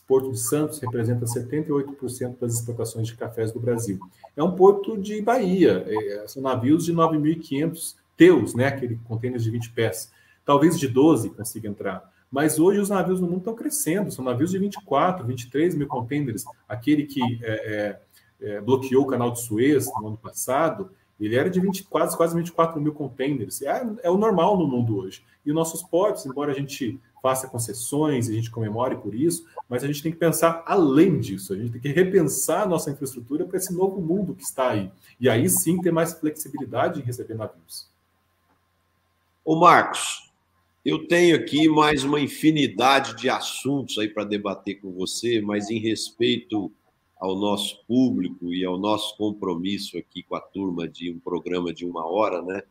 Porto de Santos representa 78% das exportações de cafés do Brasil. É um porto de Bahia, é, são navios de 9.500 teus, né, aquele contêiner de 20 pés. Talvez de 12 consiga entrar. Mas hoje os navios no mundo estão crescendo, são navios de 24, 23 mil contêineres. Aquele que é, é, é, bloqueou o canal de Suez no ano passado, ele era de 20, quase, quase 24 mil contêineres. É, é o normal no mundo hoje. E os nossos portos, embora a gente faça concessões, a gente comemore por isso, mas a gente tem que pensar além disso, a gente tem que repensar a nossa infraestrutura para esse novo mundo que está aí. E aí sim ter mais flexibilidade em receber navios. Ô Marcos, eu tenho aqui mais uma infinidade de assuntos aí para debater com você, mas em respeito ao nosso público e ao nosso compromisso aqui com a turma de um programa de uma hora, né?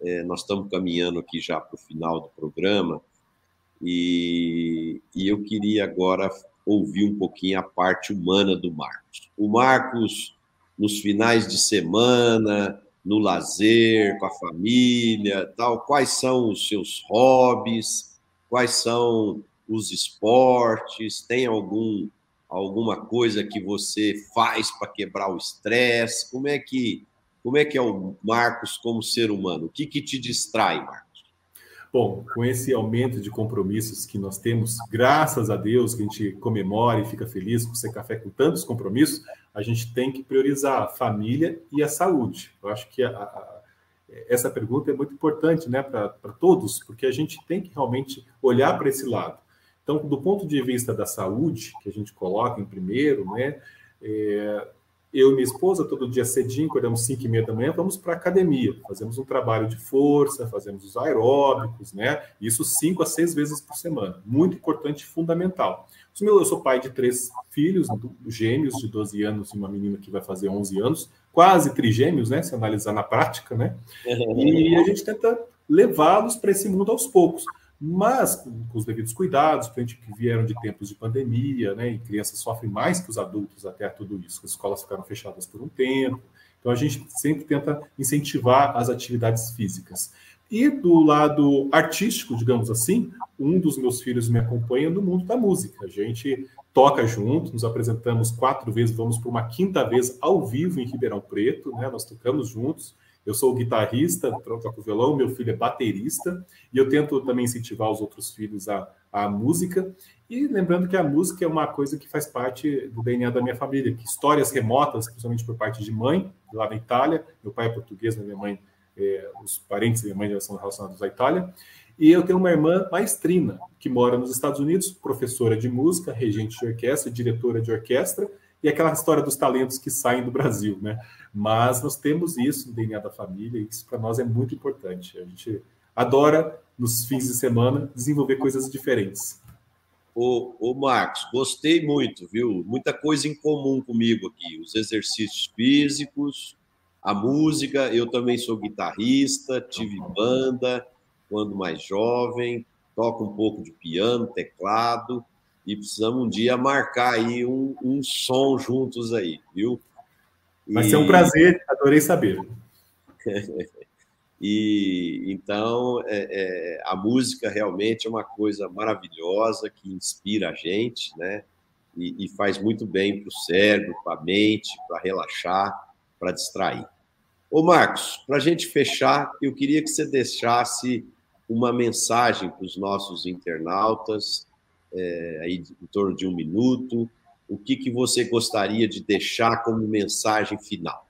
É, nós estamos caminhando aqui já para o final do programa. E, e eu queria agora ouvir um pouquinho a parte humana do Marcos. O Marcos, nos finais de semana, no lazer, com a família, tal, quais são os seus hobbies, quais são os esportes? Tem algum alguma coisa que você faz para quebrar o estresse? Como é que como é que é o Marcos como ser humano? O que, que te distrai, Marcos? Bom, com esse aumento de compromissos que nós temos, graças a Deus, que a gente comemora e fica feliz com ser café com tantos compromissos, a gente tem que priorizar a família e a saúde. Eu acho que a, a, essa pergunta é muito importante né, para todos, porque a gente tem que realmente olhar para esse lado. Então, do ponto de vista da saúde, que a gente coloca em primeiro, né, é, eu e minha esposa, todo dia cedinho, acordamos 5 e meia da manhã, vamos para a academia, fazemos um trabalho de força, fazemos os aeróbicos, né? Isso cinco a seis vezes por semana. Muito importante e fundamental. Eu sou pai de três filhos, gêmeos de 12 anos e uma menina que vai fazer 11 anos, quase trigêmeos, né? Se analisar na prática, né? E a gente tenta levá-los para esse mundo aos poucos mas com, os devidos cuidados, para que vieram de tempos de pandemia, né, e crianças sofrem mais que os adultos até tudo isso, as escolas ficaram fechadas por um tempo, então a gente sempre tenta incentivar as atividades físicas. E do lado artístico, digamos assim, um dos meus filhos me acompanha no mundo da música. A gente toca junto, nos apresentamos quatro vezes, vamos para uma quinta vez ao vivo em Ribeirão Preto, né? Nós tocamos juntos. Eu sou guitarrista, toco violão, meu filho é baterista, e eu tento também incentivar os outros filhos à, à música. E lembrando que a música é uma coisa que faz parte do DNA da minha família, que histórias remotas, principalmente por parte de mãe, lá na Itália, meu pai é português, minha mãe, é, os parentes da minha mãe são relacionados à Itália, e eu tenho uma irmã maestrina, que mora nos Estados Unidos, professora de música, regente de orquestra, diretora de orquestra, e aquela história dos talentos que saem do Brasil, né? Mas nós temos isso no DNA da família, e isso para nós é muito importante. A gente adora, nos fins de semana, desenvolver coisas diferentes. Ô, ô Marcos, gostei muito, viu? Muita coisa em comum comigo aqui. Os exercícios físicos, a música. Eu também sou guitarrista, tive banda quando mais jovem, toco um pouco de piano, teclado, e precisamos um dia marcar aí um, um som juntos aí, viu? Vai e... ser um prazer, adorei saber. e então é, é, a música realmente é uma coisa maravilhosa que inspira a gente, né? E, e faz muito bem para o cérebro, para a mente, para relaxar, para distrair. Ô Marcos, para a gente fechar, eu queria que você deixasse uma mensagem para os nossos internautas, é, aí em torno de um minuto, o que, que você gostaria de deixar como mensagem final?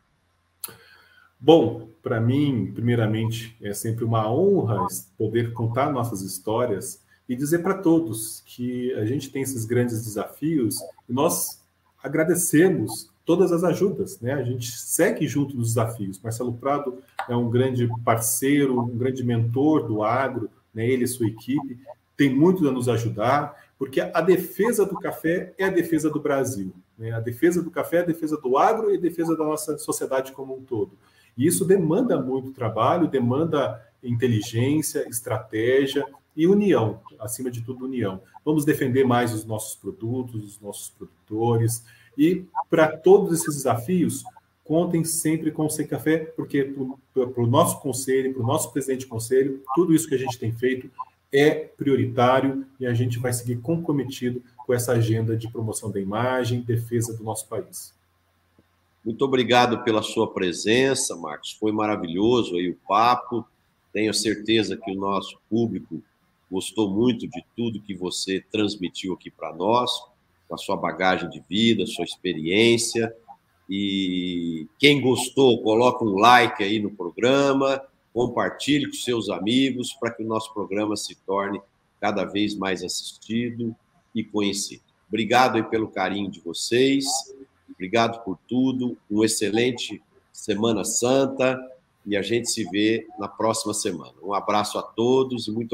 Bom, para mim, primeiramente, é sempre uma honra poder contar nossas histórias e dizer para todos que a gente tem esses grandes desafios e nós agradecemos todas as ajudas, né? A gente segue junto nos desafios. Marcelo Prado é um grande parceiro, um grande mentor do agro, né? Ele e sua equipe tem muito a nos ajudar porque a defesa do café é a defesa do Brasil. Né? A defesa do café é a defesa do agro e a defesa da nossa sociedade como um todo. E isso demanda muito trabalho, demanda inteligência, estratégia e união, acima de tudo, união. Vamos defender mais os nossos produtos, os nossos produtores. E para todos esses desafios, contem sempre com o Sem Café, porque para o nosso conselho, para o nosso presidente de conselho, tudo isso que a gente tem feito é prioritário e a gente vai seguir comprometido com essa agenda de promoção da imagem, defesa do nosso país. Muito obrigado pela sua presença, Marcos. Foi maravilhoso aí o papo. Tenho certeza que o nosso público gostou muito de tudo que você transmitiu aqui para nós, com a sua bagagem de vida, sua experiência. E quem gostou, coloca um like aí no programa compartilhe com seus amigos para que o nosso programa se torne cada vez mais assistido e conhecido. Obrigado aí pelo carinho de vocês, obrigado por tudo, um excelente Semana Santa e a gente se vê na próxima semana. Um abraço a todos e muito